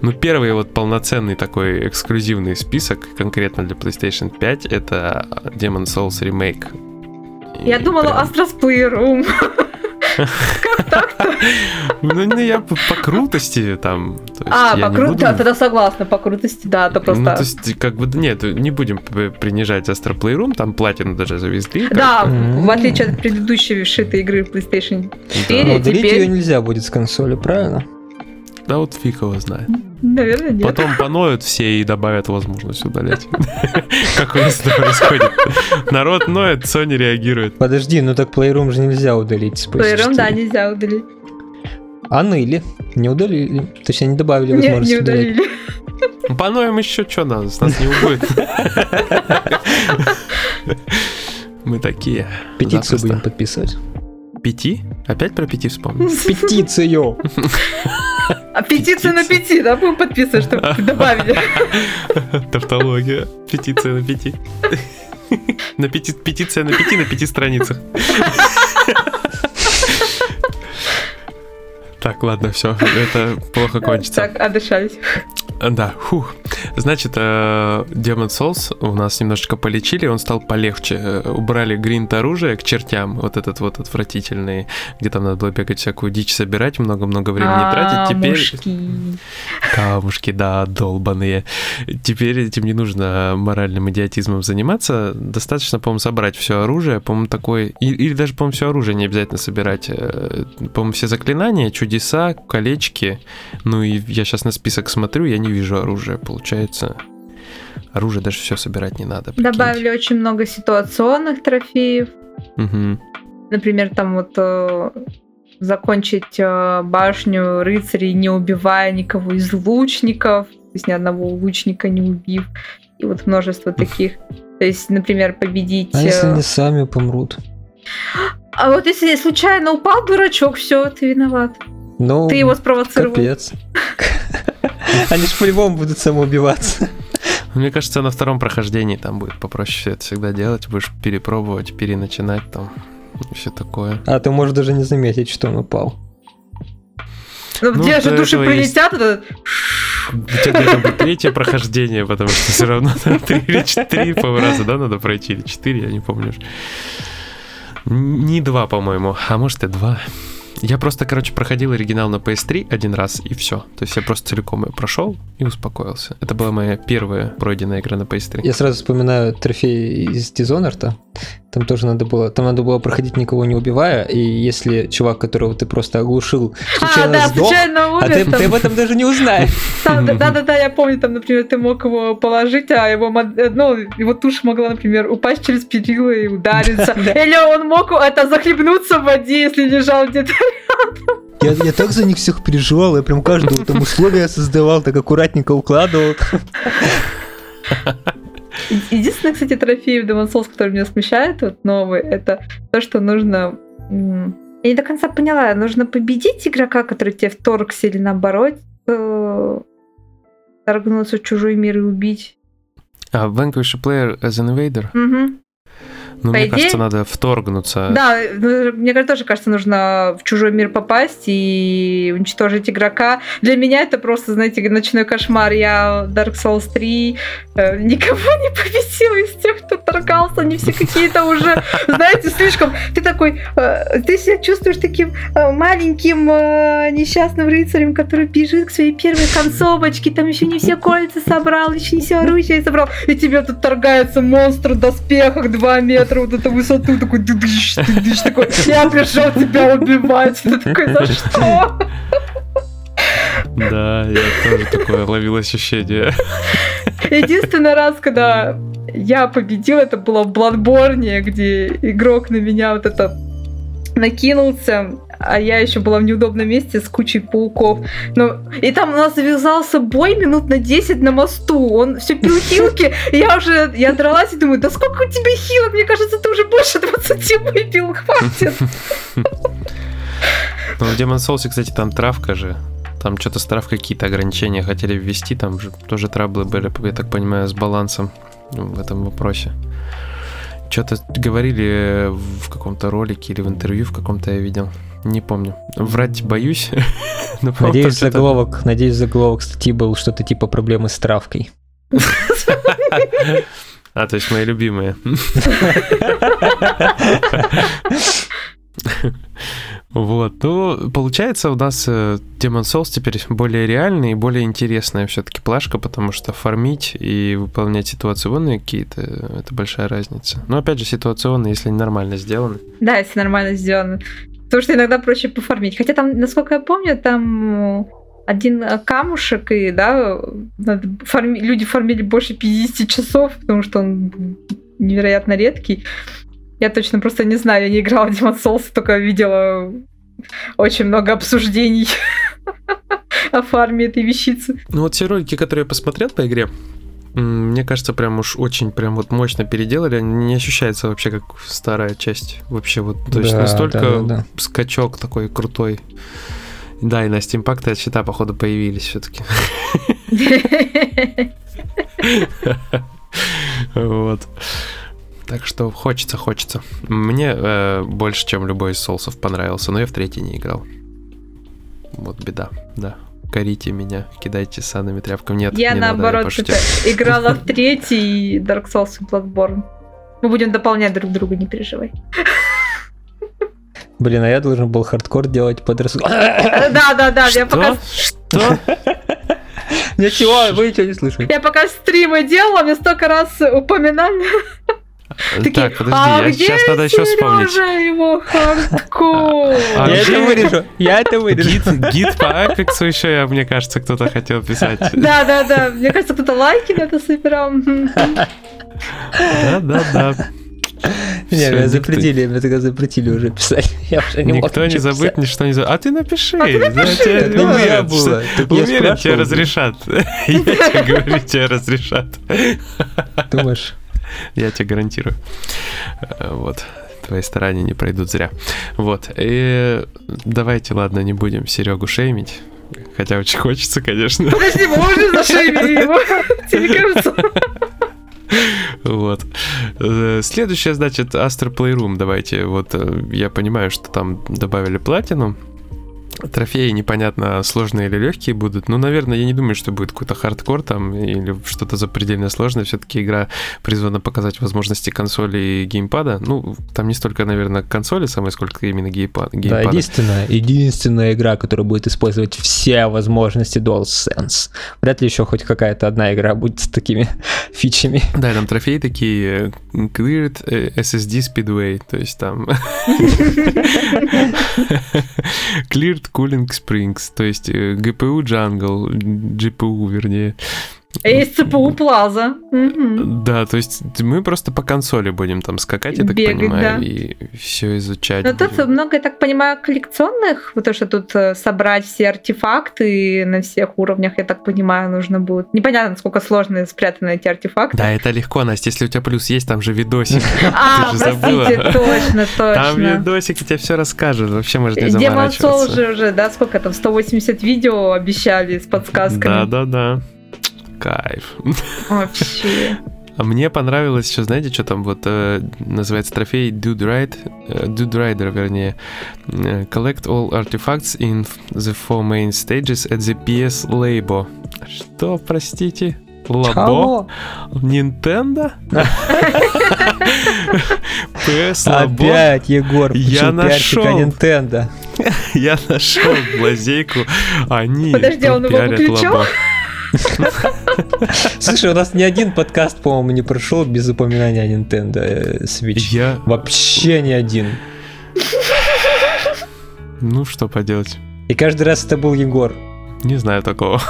Ну, первый вот полноценный такой эксклюзивный список конкретно для PlayStation 5 это Demon Souls Remake. И Я думала, прям- Astro's Playroom. Как так-то? Ну, я по, крутости там. то А, по не кру- буду- да, тогда согласна, по крутости, да, это Ну, то просто... есть, как бы, нет, не будем принижать Astro Playroom, там платину даже завезли. Да, в отличие от предыдущей вшитой игры PlayStation 4, Но удалить теперь, ее нельзя будет с консоли, правильно? Да вот фиг его знает. Наверное, нет. Потом поноют все и добавят возможность удалять. Как у нас это происходит. Народ ноет, Sony реагирует. Подожди, ну так Playroom же нельзя удалить с Playroom, PS4. да, нельзя удалить. А ныли? Не удалили? Точнее, не добавили Не, возможность не удалить. удалили. Поноем еще что нас, нас не убудет. Мы такие. Петицию будем подписывать. Пяти? Опять про пяти вспомнил? Петицию! А петицию на пяти, да, будем подписывать, чтобы добавили. Тавтология. Петиция на пяти. На пяти, петиция на пяти на пяти страницах. Так, ладно, все, это плохо кончится. Так, отдышались. Да, фух. Значит, э, Demon Souls у нас немножечко полечили, он стал полегче. Э, Убрали гринт оружия к чертям, вот этот вот отвратительный, где там надо было бегать всякую дичь собирать, много-много времени А, тратить. Теперь камушки, да, долбаные. Теперь этим не нужно моральным идиотизмом заниматься. Достаточно, по-моему, собрать все оружие. По-моему, такой... и- Или даже, по-моему, все оружие не обязательно собирать. Э, По-моему, все заклинания, чудеса, колечки. Ну и я сейчас на список смотрю, я не вижу оружия. Получается, оружие даже все собирать не надо. прикиньте. Добавили очень много ситуационных трофеев. Мгм. Например, там вот э, закончить э, башню рыцарей, не убивая никого из лучников, то есть ни одного лучника не убив. И вот множество таких. То есть, например, победить... А если э, они сами помрут? А вот если случайно упал дурачок, все, ты виноват. Ну, Ты его спровоцировал. капец. Они же по-любому будут самоубиваться. Мне кажется, на втором прохождении там будет попроще все это всегда делать. Будешь перепробовать, переначинать там. Все такое. А ты можешь даже не заметить, что он упал. Ну, Ну, где же души этого есть- прилетят, это... У тебя должно быть третье прохождение, потому что все равно там три или четыре, по раза, да, надо пройти, или четыре, я не помню. Не два, по-моему, а может и два. Я просто, короче, проходил оригинал на PS3 один раз, и все. То есть я просто целиком ее прошел и успокоился. Это была моя первая пройденная игра на PS3. Я сразу вспоминаю трофей из Dishonored. Там тоже надо было, там надо было проходить никого не убивая, и если чувак, которого ты просто оглушил, А, случайно да, сдох, случайно а умер. ты, там. ты об этом даже не узнаешь. Там, да, да, да, я помню, там, например, ты мог его положить, а его, э, ну, его тушь могла, например, упасть через перила и удариться. Или он мог это захлебнуться в воде, если лежал где-то. Я, я так за них всех переживал, я прям каждое там условие создавал, так аккуратненько укладывал. Е- Единственное, кстати, трофей в Demon Souls, который меня смущает, вот новый, это то, что нужно... Я не до конца поняла, нужно победить игрока, который тебе вторгся, или наоборот, э, торгнуться в чужой мир и убить. А Vanquish a Player as an Invader? Мгм. Ну, По мне идее- кажется, надо вторгнуться. Да, ну, мне кажется, тоже кажется, нужно в чужой мир попасть и уничтожить игрока. Для меня это просто, знаете, ночной кошмар. Я Dark Souls 3 э, никого не победила из тех, кто торгался. Они все какие-то уже, знаете, слишком... Ты такой... э, ты себя чувствуешь таким э, маленьким э, несчастным рыцарем, который бежит к своей первой концовочке, там еще не все кольца собрал, еще не все оружие собрал, и тебе тут торгается монстр в доспехах 2 метра, вот эту высоту, такой дыдыщ, дыдыщ, такой, я пришел тебя убивать. Ты такой, за что? Да, я тоже такое ловил ощущение. Единственный раз, когда я победил, это было в Бладборне, где игрок на меня вот это накинулся, а я еще была в неудобном месте с кучей пауков. Ну, и там у нас завязался бой минут на 10 на мосту. Он все пил хилки, я уже, я дралась и думаю, да сколько у тебя хилок? Мне кажется, ты уже больше 20 выпил, хватит. Ну, в Demon Souls, кстати, там травка же. Там что-то с травкой какие-то ограничения хотели ввести, там же тоже траблы были, я так понимаю, с балансом в этом вопросе. Что-то говорили в каком-то ролике или в интервью в каком-то я видел. Не помню. Врать боюсь. по-моему, Надеюсь, заголовок, надеюсь, заголовок статьи был что-то типа проблемы с травкой. А, то есть мои любимые. Вот, ну, получается, у нас э, Demon Souls теперь более реальная и более интересная все-таки плашка, потому что фармить и выполнять ситуационные какие-то, э, это большая разница. Но опять же, ситуационные, если они нормально сделаны. Да, если нормально сделано. Потому что иногда проще пофармить. Хотя там, насколько я помню, там э, один э, камушек, и да, фарми- люди фармили больше 50 часов, потому что он невероятно редкий. Я точно просто не знаю, я не играла в Demon Souls, только видела очень много обсуждений о фарме этой вещицы. Ну вот те ролики, которые я посмотрел по игре, мне кажется, прям уж очень прям вот мощно переделали, не ощущается вообще как старая часть. Вообще вот, то есть Да, настолько да, да, да. скачок такой крутой. Да, и на Steam Pack счета, походу, появились все-таки. Вот. Так что хочется, хочется. Мне э, больше, чем любой из соусов понравился, но я в третий не играл. Вот беда, да. Корите меня, кидайте санами тряпками. Нет, Я не надо, наоборот пошутил. это, играла в третий Dark Souls и Bloodborne. Мы будем дополнять друг друга, не переживай. Блин, а я должен был хардкор делать под рас... Да, да, да, я пока, Что? Ничего, вы ничего не слышали. я пока стримы делала, мне столько раз упоминали. Такие, Так, подожди, а я где сейчас надо еще вспомнить. Его хардкор? А Я это вырежу, я это вырежу. Гид, гид по Апексу еще, я, мне кажется, кто-то хотел писать. Да, да, да. Мне кажется, кто-то лайки на это собирал. Мгм. Да, да, да. Не, меня запретили, мне тогда запретили уже писать. Я уже не Никто не писать. ничто не забыть. А ты напиши. А ты Я напиши. тебе Так я Уверен, тебе спрашивал. разрешат. Я тебе говорю, тебе разрешат. Думаешь? Я тебе гарантирую. Э, Вот. Твои старания не пройдут зря. Вот. И давайте, ладно, не будем Серегу шеймить. Хотя очень хочется, конечно. Подожди, мы уже зашеймили его. Тебе кажется? Вот. Э, Следующее, значит, Astro Playroom. Давайте. Вот э, я понимаю, что там добавили платину. Трофеи непонятно, сложные или легкие будут. Ну, наверное, я не думаю, что будет какой-то хардкор там или что-то запредельно сложное. Все-таки игра призвана показать возможности консоли и геймпада. Ну, там не столько, наверное, консоли самой, сколько именно геймпад, Да, геймпада. единственная, единственная игра, которая будет использовать все возможности DualSense. Вряд ли еще хоть какая-то одна игра будет с такими фичами. Да, там трофеи такие Cleared э, SSD Speedway, то есть там Cleared Cooling Springs, то есть э, GPU Jungle, GPU вернее. А Есть ЦПУ Плаза. Да, то есть мы просто по консоли будем там скакать, я так Бегать, понимаю, да. и все изучать. Но тут будем. много, я так понимаю, коллекционных, потому что тут э, собрать все артефакты на всех уровнях, я так понимаю, нужно будет. Непонятно, насколько сложно спрятаны эти артефакты. Да, это легко, Настя, если у тебя плюс есть, там же видосик. А, простите, точно, Там точно. видосик тебе все расскажет, вообще можно не Демон Soul заморачиваться. же уже, да, сколько там, 180 видео обещали с подсказками. Да-да-да. Кайф. Вообще. А мне понравилось еще, знаете, что там вот э, называется трофей Dude Ride, э, Dude Rider, вернее. Э, Collect all artifacts in the four main stages at the PS Labo. Что, простите? Лабо? Nintendo? PS Labo? Опять, Егор, Я пиарщика нашел. Nintendo. Я нашел лазейку. Они Подожди, а он его выключал? Слушай, у нас ни один подкаст, по-моему, не прошел без упоминания о Nintendo э, Switch. Я... Вообще ни один. Ну, что поделать. И каждый раз это был Егор. Не знаю такого.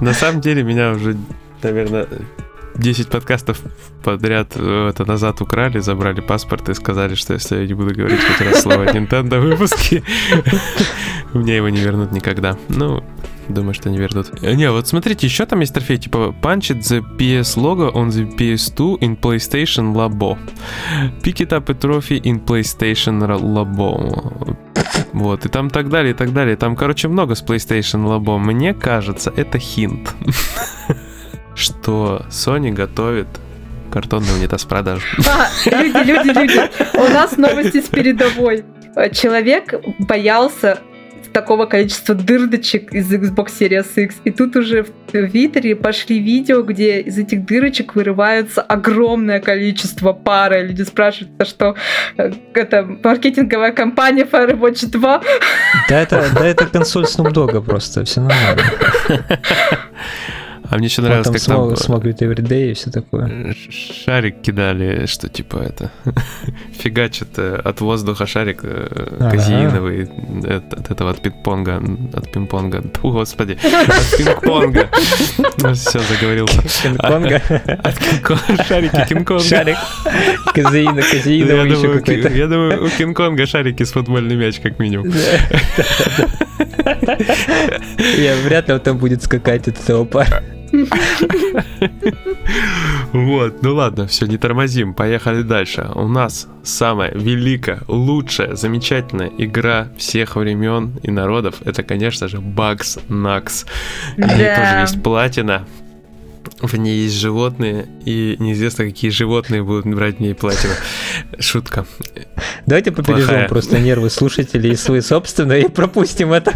На самом деле меня уже, наверное, 10 подкастов подряд э, это назад украли, забрали паспорт и сказали, что если я не буду говорить хоть раз слово Nintendo в выпуске, мне его не вернут никогда. Ну, думаю, что не вернут. Э, Не, вот смотрите, еще там есть трофей, типа Punch it the PS logo on the PS2 in PlayStation Labo. Pick it up a trophy in PlayStation Labo. Вот, и там так далее, и так далее. Там, короче, много с PlayStation Labo. Мне кажется, это хинт, что Sony готовит картонный унитаз. А, люди, люди, люди. У нас новости с передовой. Человек боялся такого количества дырочек из Xbox Series X. И тут уже в Твиттере пошли видео, где из этих дырочек вырывается огромное количество пары. Люди спрашивают, это что, э, это маркетинговая компания Firewatch 2? Да это, да это консоль Snoop Dogg просто, все нормально. А мне еще нравилось, там как там смог, смогли Everyday и все такое. шарик кидали, что типа это фигачит э, от воздуха шарик э, Ага. казеиновый от, от этого от пинг-понга, от пинг-понга, господи, от пинг-понга. Все, заговорился. Кинг-Конга. От Кинг-Конга, шарики Кинг-Конга. Шарик. Казеина, казеиновый еще какой-то. я думаю, у Кинг-Конга шарики с футбольный мяч, как минимум. Я вряд ли он там будет скакать от этого пара. Вот, ну ладно, все, не тормозим, поехали дальше. У нас самая великая, лучшая, замечательная игра всех времен и народов, это, конечно же, Bugs Nax. В ней Да. тоже есть платина, в ней есть животные, и неизвестно, какие животные будут брать в ней платину. Шутка. Давайте побережем Плохая. просто нервы слушателей и свои собственные и пропустим это.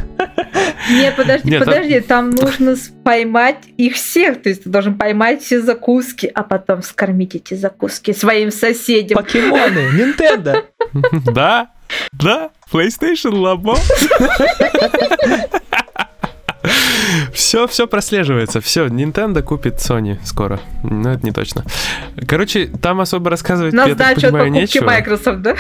Нет, подожди, Нет, там- подожди, там нужно поймать их всех, то есть ты должен поймать все закуски, а потом скормить эти закуски своим соседям. Покемоны, Nintendo. Да, да, PlayStation Labo. Все, все прослеживается. Все, Nintendo купит Sony скоро. Но это не точно. Короче, там особо рассказывать, На я так сдачу от понимаю, нечего. Microsoft, да?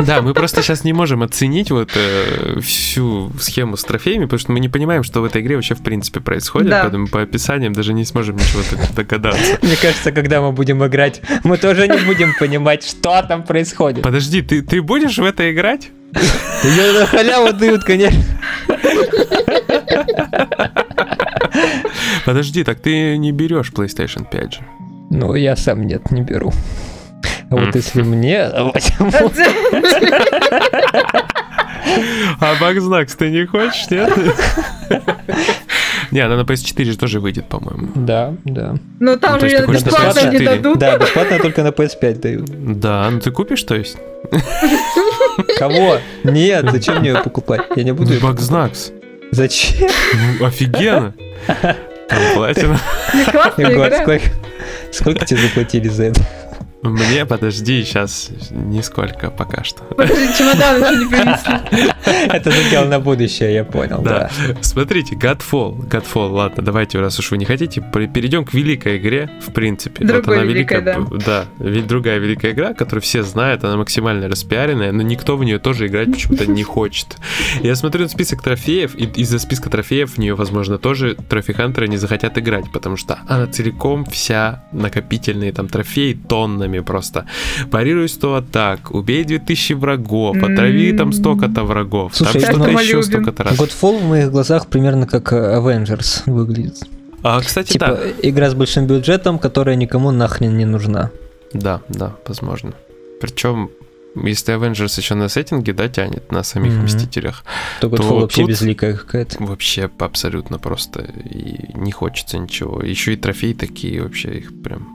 Да, мы просто сейчас не можем оценить вот э, всю схему с трофеями, потому что мы не понимаем, что в этой игре вообще в принципе происходит, Да. поэтому по описаниям даже не сможем ничего догадаться. Мне кажется, когда мы будем играть, мы тоже не будем понимать, что там происходит. Подожди, ты, ты будешь в это играть? Ее на халяву дают, конечно. Подожди, так ты не берешь PlayStation 5 же. Ну, я сам нет, не беру. А вот если мне возьму, А Бакзнакс ты не хочешь, нет? Не, она на PS4 же тоже выйдет, по-моему. Да, да. Ну там Ну, же бесплатно не 24? дадут. Да, бесплатно только на PS5 дают. Да, ну ты купишь, то есть? Кого? Нет, зачем мне ее покупать? Я не буду покупать. Бакзнакс. Зачем? Ну, офигенно. Там платина. Сколько тебе заплатили за это? Мне, подожди, сейчас нисколько пока что. Подожди, чемодан еще не принесли. Это задел на будущее, я понял, Да. да. Смотрите, Godfall. Godfall, ладно, давайте, раз уж вы не хотите, перейдем к великой игре, в принципе. Другой она великой, великая, б- да. ве- другая великая игра, которую все знают, она максимально распиаренная, но никто в нее тоже играть почему-то не хочет. Я смотрю на список трофеев, и из-за списка трофеев в нее, возможно, тоже трофи-хантеры не захотят играть, потому что она целиком вся накопительные там трофеи тоннами просто. Парируй 100 атак, убей 2000 врагов, отрави там столько-то врагов, Слушай, там что-то еще любим. столько-то раз. Godfall в моих глазах примерно как э, Avengers выглядит. А, кстати, Типа да. игра с большим бюджетом, которая никому нахрен не нужна. Да, да, возможно. Причем Если Avengers еще на сеттинге, да, тянет на самих Мгм. Мстителях, То То Godfall вообще тут- безликая какая-то. вообще абсолютно просто и не хочется ничего. Еще и трофеи такие вообще их прям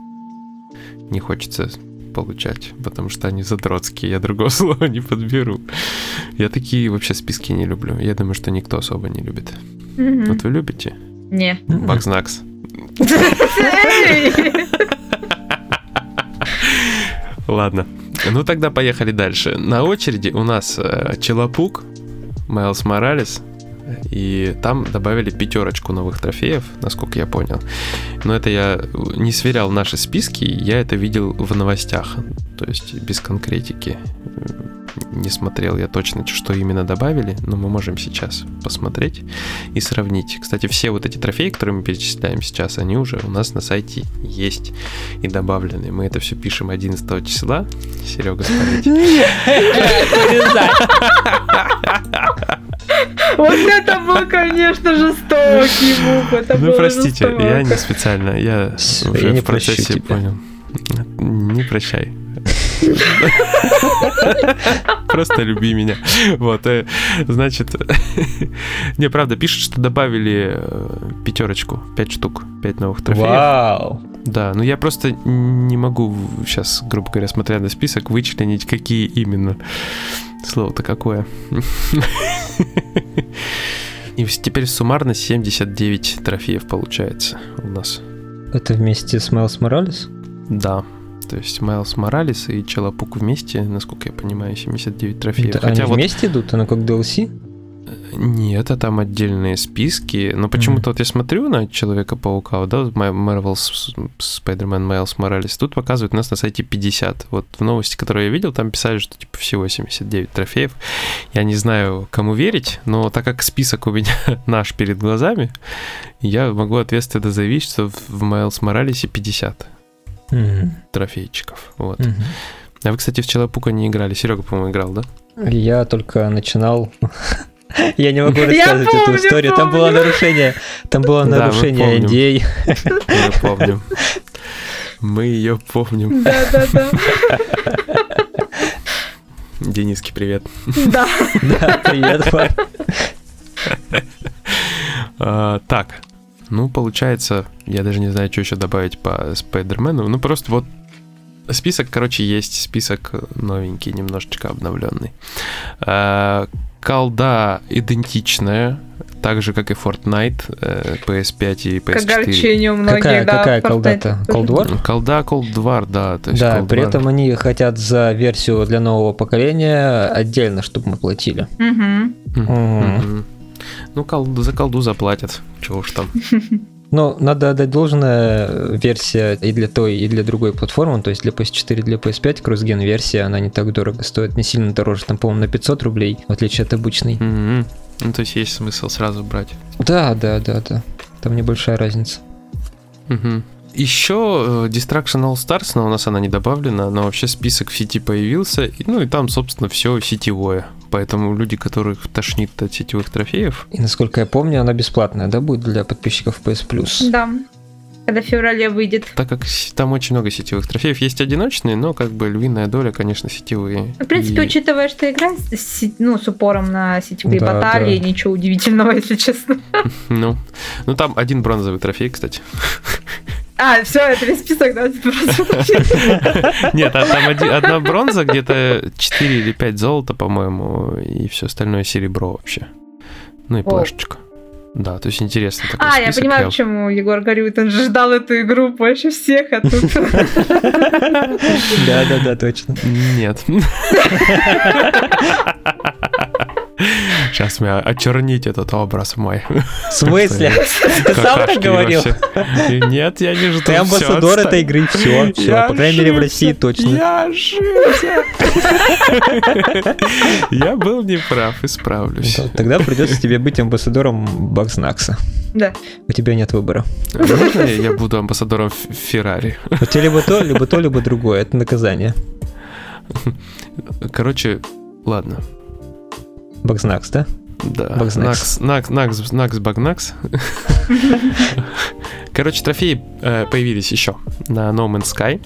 не хочется получать, потому что они задротские, я другого слова не подберу. Я такие вообще списки не люблю. Я думаю, что никто особо не любит. Мгм. Вот вы любите? Не. Бакзнакс. Эй! Ладно. Ну тогда поехали дальше. На очереди у нас э, Челопук, Майлз Моралес, и там добавили пятерочку новых трофеев, насколько я понял. Но это я не сверял наши списки, я это видел в новостях, то есть без конкретики. Не смотрел я точно, что именно добавили, но мы можем сейчас посмотреть и сравнить. Кстати, все вот эти трофеи, которые мы перечисляем сейчас, они уже у нас на сайте есть и добавлены. Мы это все пишем 11 числа. Серега, смотрите. Вот это был, конечно, жестокий. Это Ну, простите, жестоко. я не специально, я уже я не в процессе понял. Не прощай. Просто люби меня. Вот, э, значит, не, правда, пишут, что добавили э, пятерочку, пять штук, пять новых трофеев. Вау! Да, ну я просто не могу сейчас, грубо говоря, смотря на список, вычленить, какие именно. Слово-то какое. И теперь суммарно 79 трофеев получается у нас. Это вместе с Майлз Моралес? Да. То есть Майлз Моралес и Челопук вместе, насколько я понимаю, 79 трофеев. Они Хотя вот вместе идут? Оно как DLC? Нет, а там отдельные списки. Но почему-то вот я смотрю на Человека-паука, да, Marvel Spider-Man Miles Morales, тут показывают нас на сайте 50. Вот в новости, которые я видел, там писали, что типа всего 79 трофеев. Я не знаю, кому верить, но так как список у меня наш перед глазами, я могу ответственно заявить, что в в Miles Morales 50 Мгм. трофейчиков. Вот. Мгм. А вы, кстати, в Человека не играли. Серега, по-моему, играл, да? Я только начинал. Я не могу рассказывать эту помню, историю. Там было нарушение. Там было Да, нарушение идей. Мы помним. Мы ее помним. Да-да-да. Дениски, привет. Да. Да, привет, Вань. А, так, ну, получается, я даже не знаю, что еще добавить по Спайдермену. Ну, просто вот список, короче, есть список новенький, немножечко обновленный. А, колда идентичная, так же, как и Fortnite, э, PS5 и К PS4. огорчению многих, Какая, да. какая колда-то? Cold War? Колда Cold War, да. То есть Да, Cold при War. этом они хотят за версию для нового поколения отдельно, чтобы мы платили. Мгм. Мгм. Мгм. Ну, колду, за колду заплатят. Чего уж там. Но надо отдать должное, э, версия и для той, и для другой платформы, то есть для PS4 и для PS5, кроссген версия, она не так дорого стоит, не сильно дороже, там, по-моему, на 500 рублей, в отличие от обычной. Мгм. Ну, то есть есть смысл сразу брать. Да, да, да, да. Там небольшая разница. Еще э, Distraction All Stars, но у нас она не добавлена, но вообще список в сети появился, и, ну и там, собственно, все сетевое. Поэтому люди, которых тошнит от сетевых трофеев, И насколько я помню, она бесплатная, да, будет для подписчиков PS Plus? Да. Когда в феврале выйдет. так как там очень много сетевых трофеев, есть одиночные, но как бы львиная доля, конечно, сетевые. В принципе, И- учитывая, что игра с, с- ну, с упором на сетевые Да, баталии, да. ничего удивительного, если честно. Ну, ну, там один бронзовый трофей, кстати. А, все, это весь список, да? просто. Нет, а там один- одна бронза, где-то 4 или 5 золота, по-моему, и все остальное серебро вообще. Ну и плашечка. Да, то есть интересно такой А, я список. понимаю, почему Егор горюет. Он же ждал эту игру больше всех, а тут... Да, да, да, точно. Нет. Сейчас меня очернить этот образ мой. В смысле? Ты сам так говорил? Нет, я не жду. Ты амбассадор этой игры, все, все, по крайней мере в России точно. Я ошибся. Я был неправ, исправлюсь. Да, Тогда придется тебе быть амбассадором Бакснакса. Да. У тебя нет выбора. Можно я буду амбассадором Феррари? У тебя либо то, либо то, либо другое. Это наказание. Короче, ладно. Бакснакс, да? Да. Багзнакс. Накс, Накс, Накс, Накс, Багнакс. Короче, трофеи э, появились еще на No Man's Sky.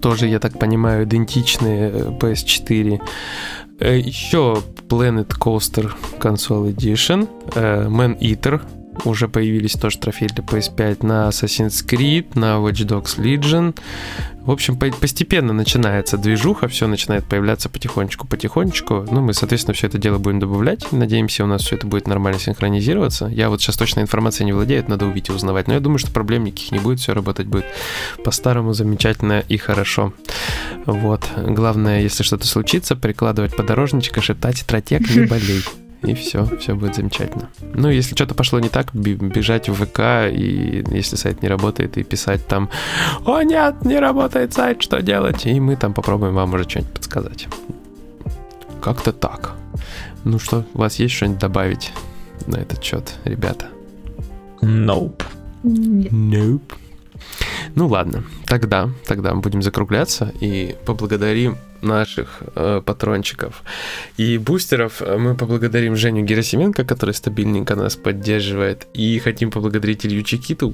тоже, я так понимаю, идентичные э, PS4. Э, Еще Planet Coaster Console Edition, э, Man Eater, уже появились тоже трофеи для PS5 на Assassin's Creed, на Watch Dogs Legion. В общем, по- постепенно начинается движуха, все начинает появляться потихонечку-потихонечку. Ну, мы, соответственно, все это дело будем добавлять. Надеемся, у нас все это будет нормально синхронизироваться. Я вот сейчас точно информацией не владею, это надо увидеть и узнавать. Но я думаю, что проблем никаких не будет, все работать будет по-старому, замечательно и хорошо. Вот. Главное, если что-то случится, прикладывать подорожничка, шептать «Стратег, не болей». И все, все будет замечательно. Ну, если что-то пошло не так, бежать в ВК, и если сайт не работает, и писать там «О, нет, не работает сайт, что делать?» И мы там попробуем вам уже что-нибудь подсказать. Как-то так. Ну что, у вас есть что-нибудь добавить на этот счет, ребята? Nope. Nope. Ну ладно, тогда, тогда будем закругляться и поблагодарим наших э, патрончиков и бустеров. Мы поблагодарим Женю Герасименко, который стабильненько нас поддерживает, и хотим поблагодарить Илью Чекиту,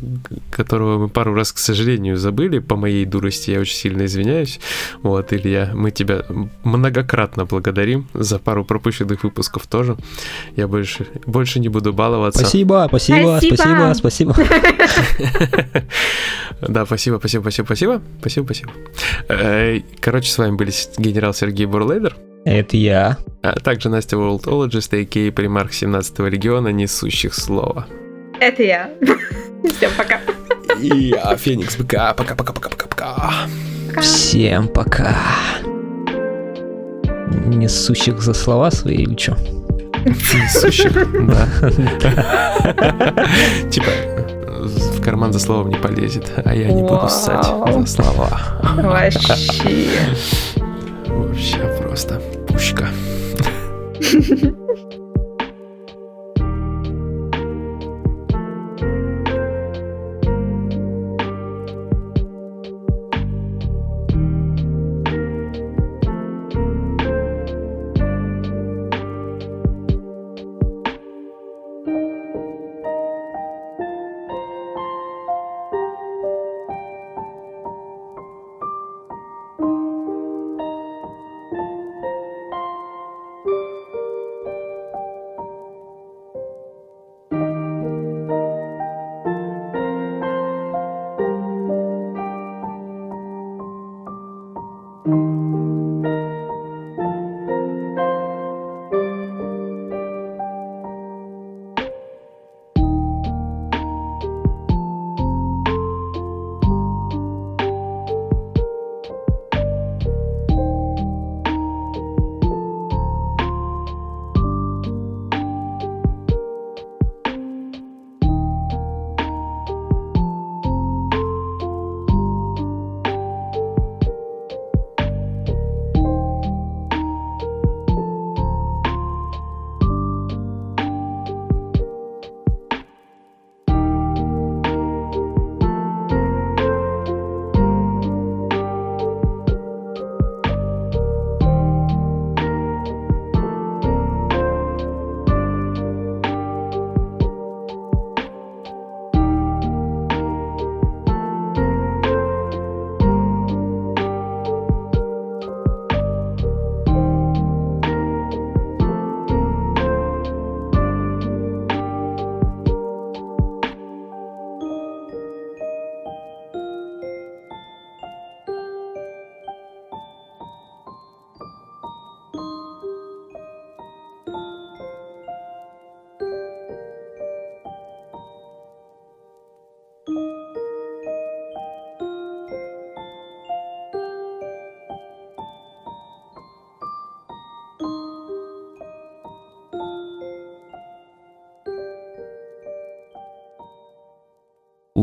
которого мы пару раз, к сожалению, забыли по моей дурости. Я очень сильно извиняюсь. Вот, Илья, мы тебя многократно благодарим за пару пропущенных выпусков тоже. Я больше, больше не буду баловаться. Спасибо, спасибо, Спасибо. спасибо, спасибо. Да, спасибо, спасибо, спасибо, спасибо. Спасибо, спасибо. Э, Короче, с вами были генерал Сергей Бурлейдер, Это я. а также Настя Worldologist, а.к.а. примарх 17-го региона, несущих слова. Это я. Всем пока. И я, Феникс БК. Пока-пока-пока-пока-пока. Всем пока. Несущих за слова свои или что? Несущих, да. Типа, в карман за словом не полезет, а я не буду ссать за слова. Вообще. Вообще просто пушка.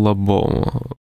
Лобому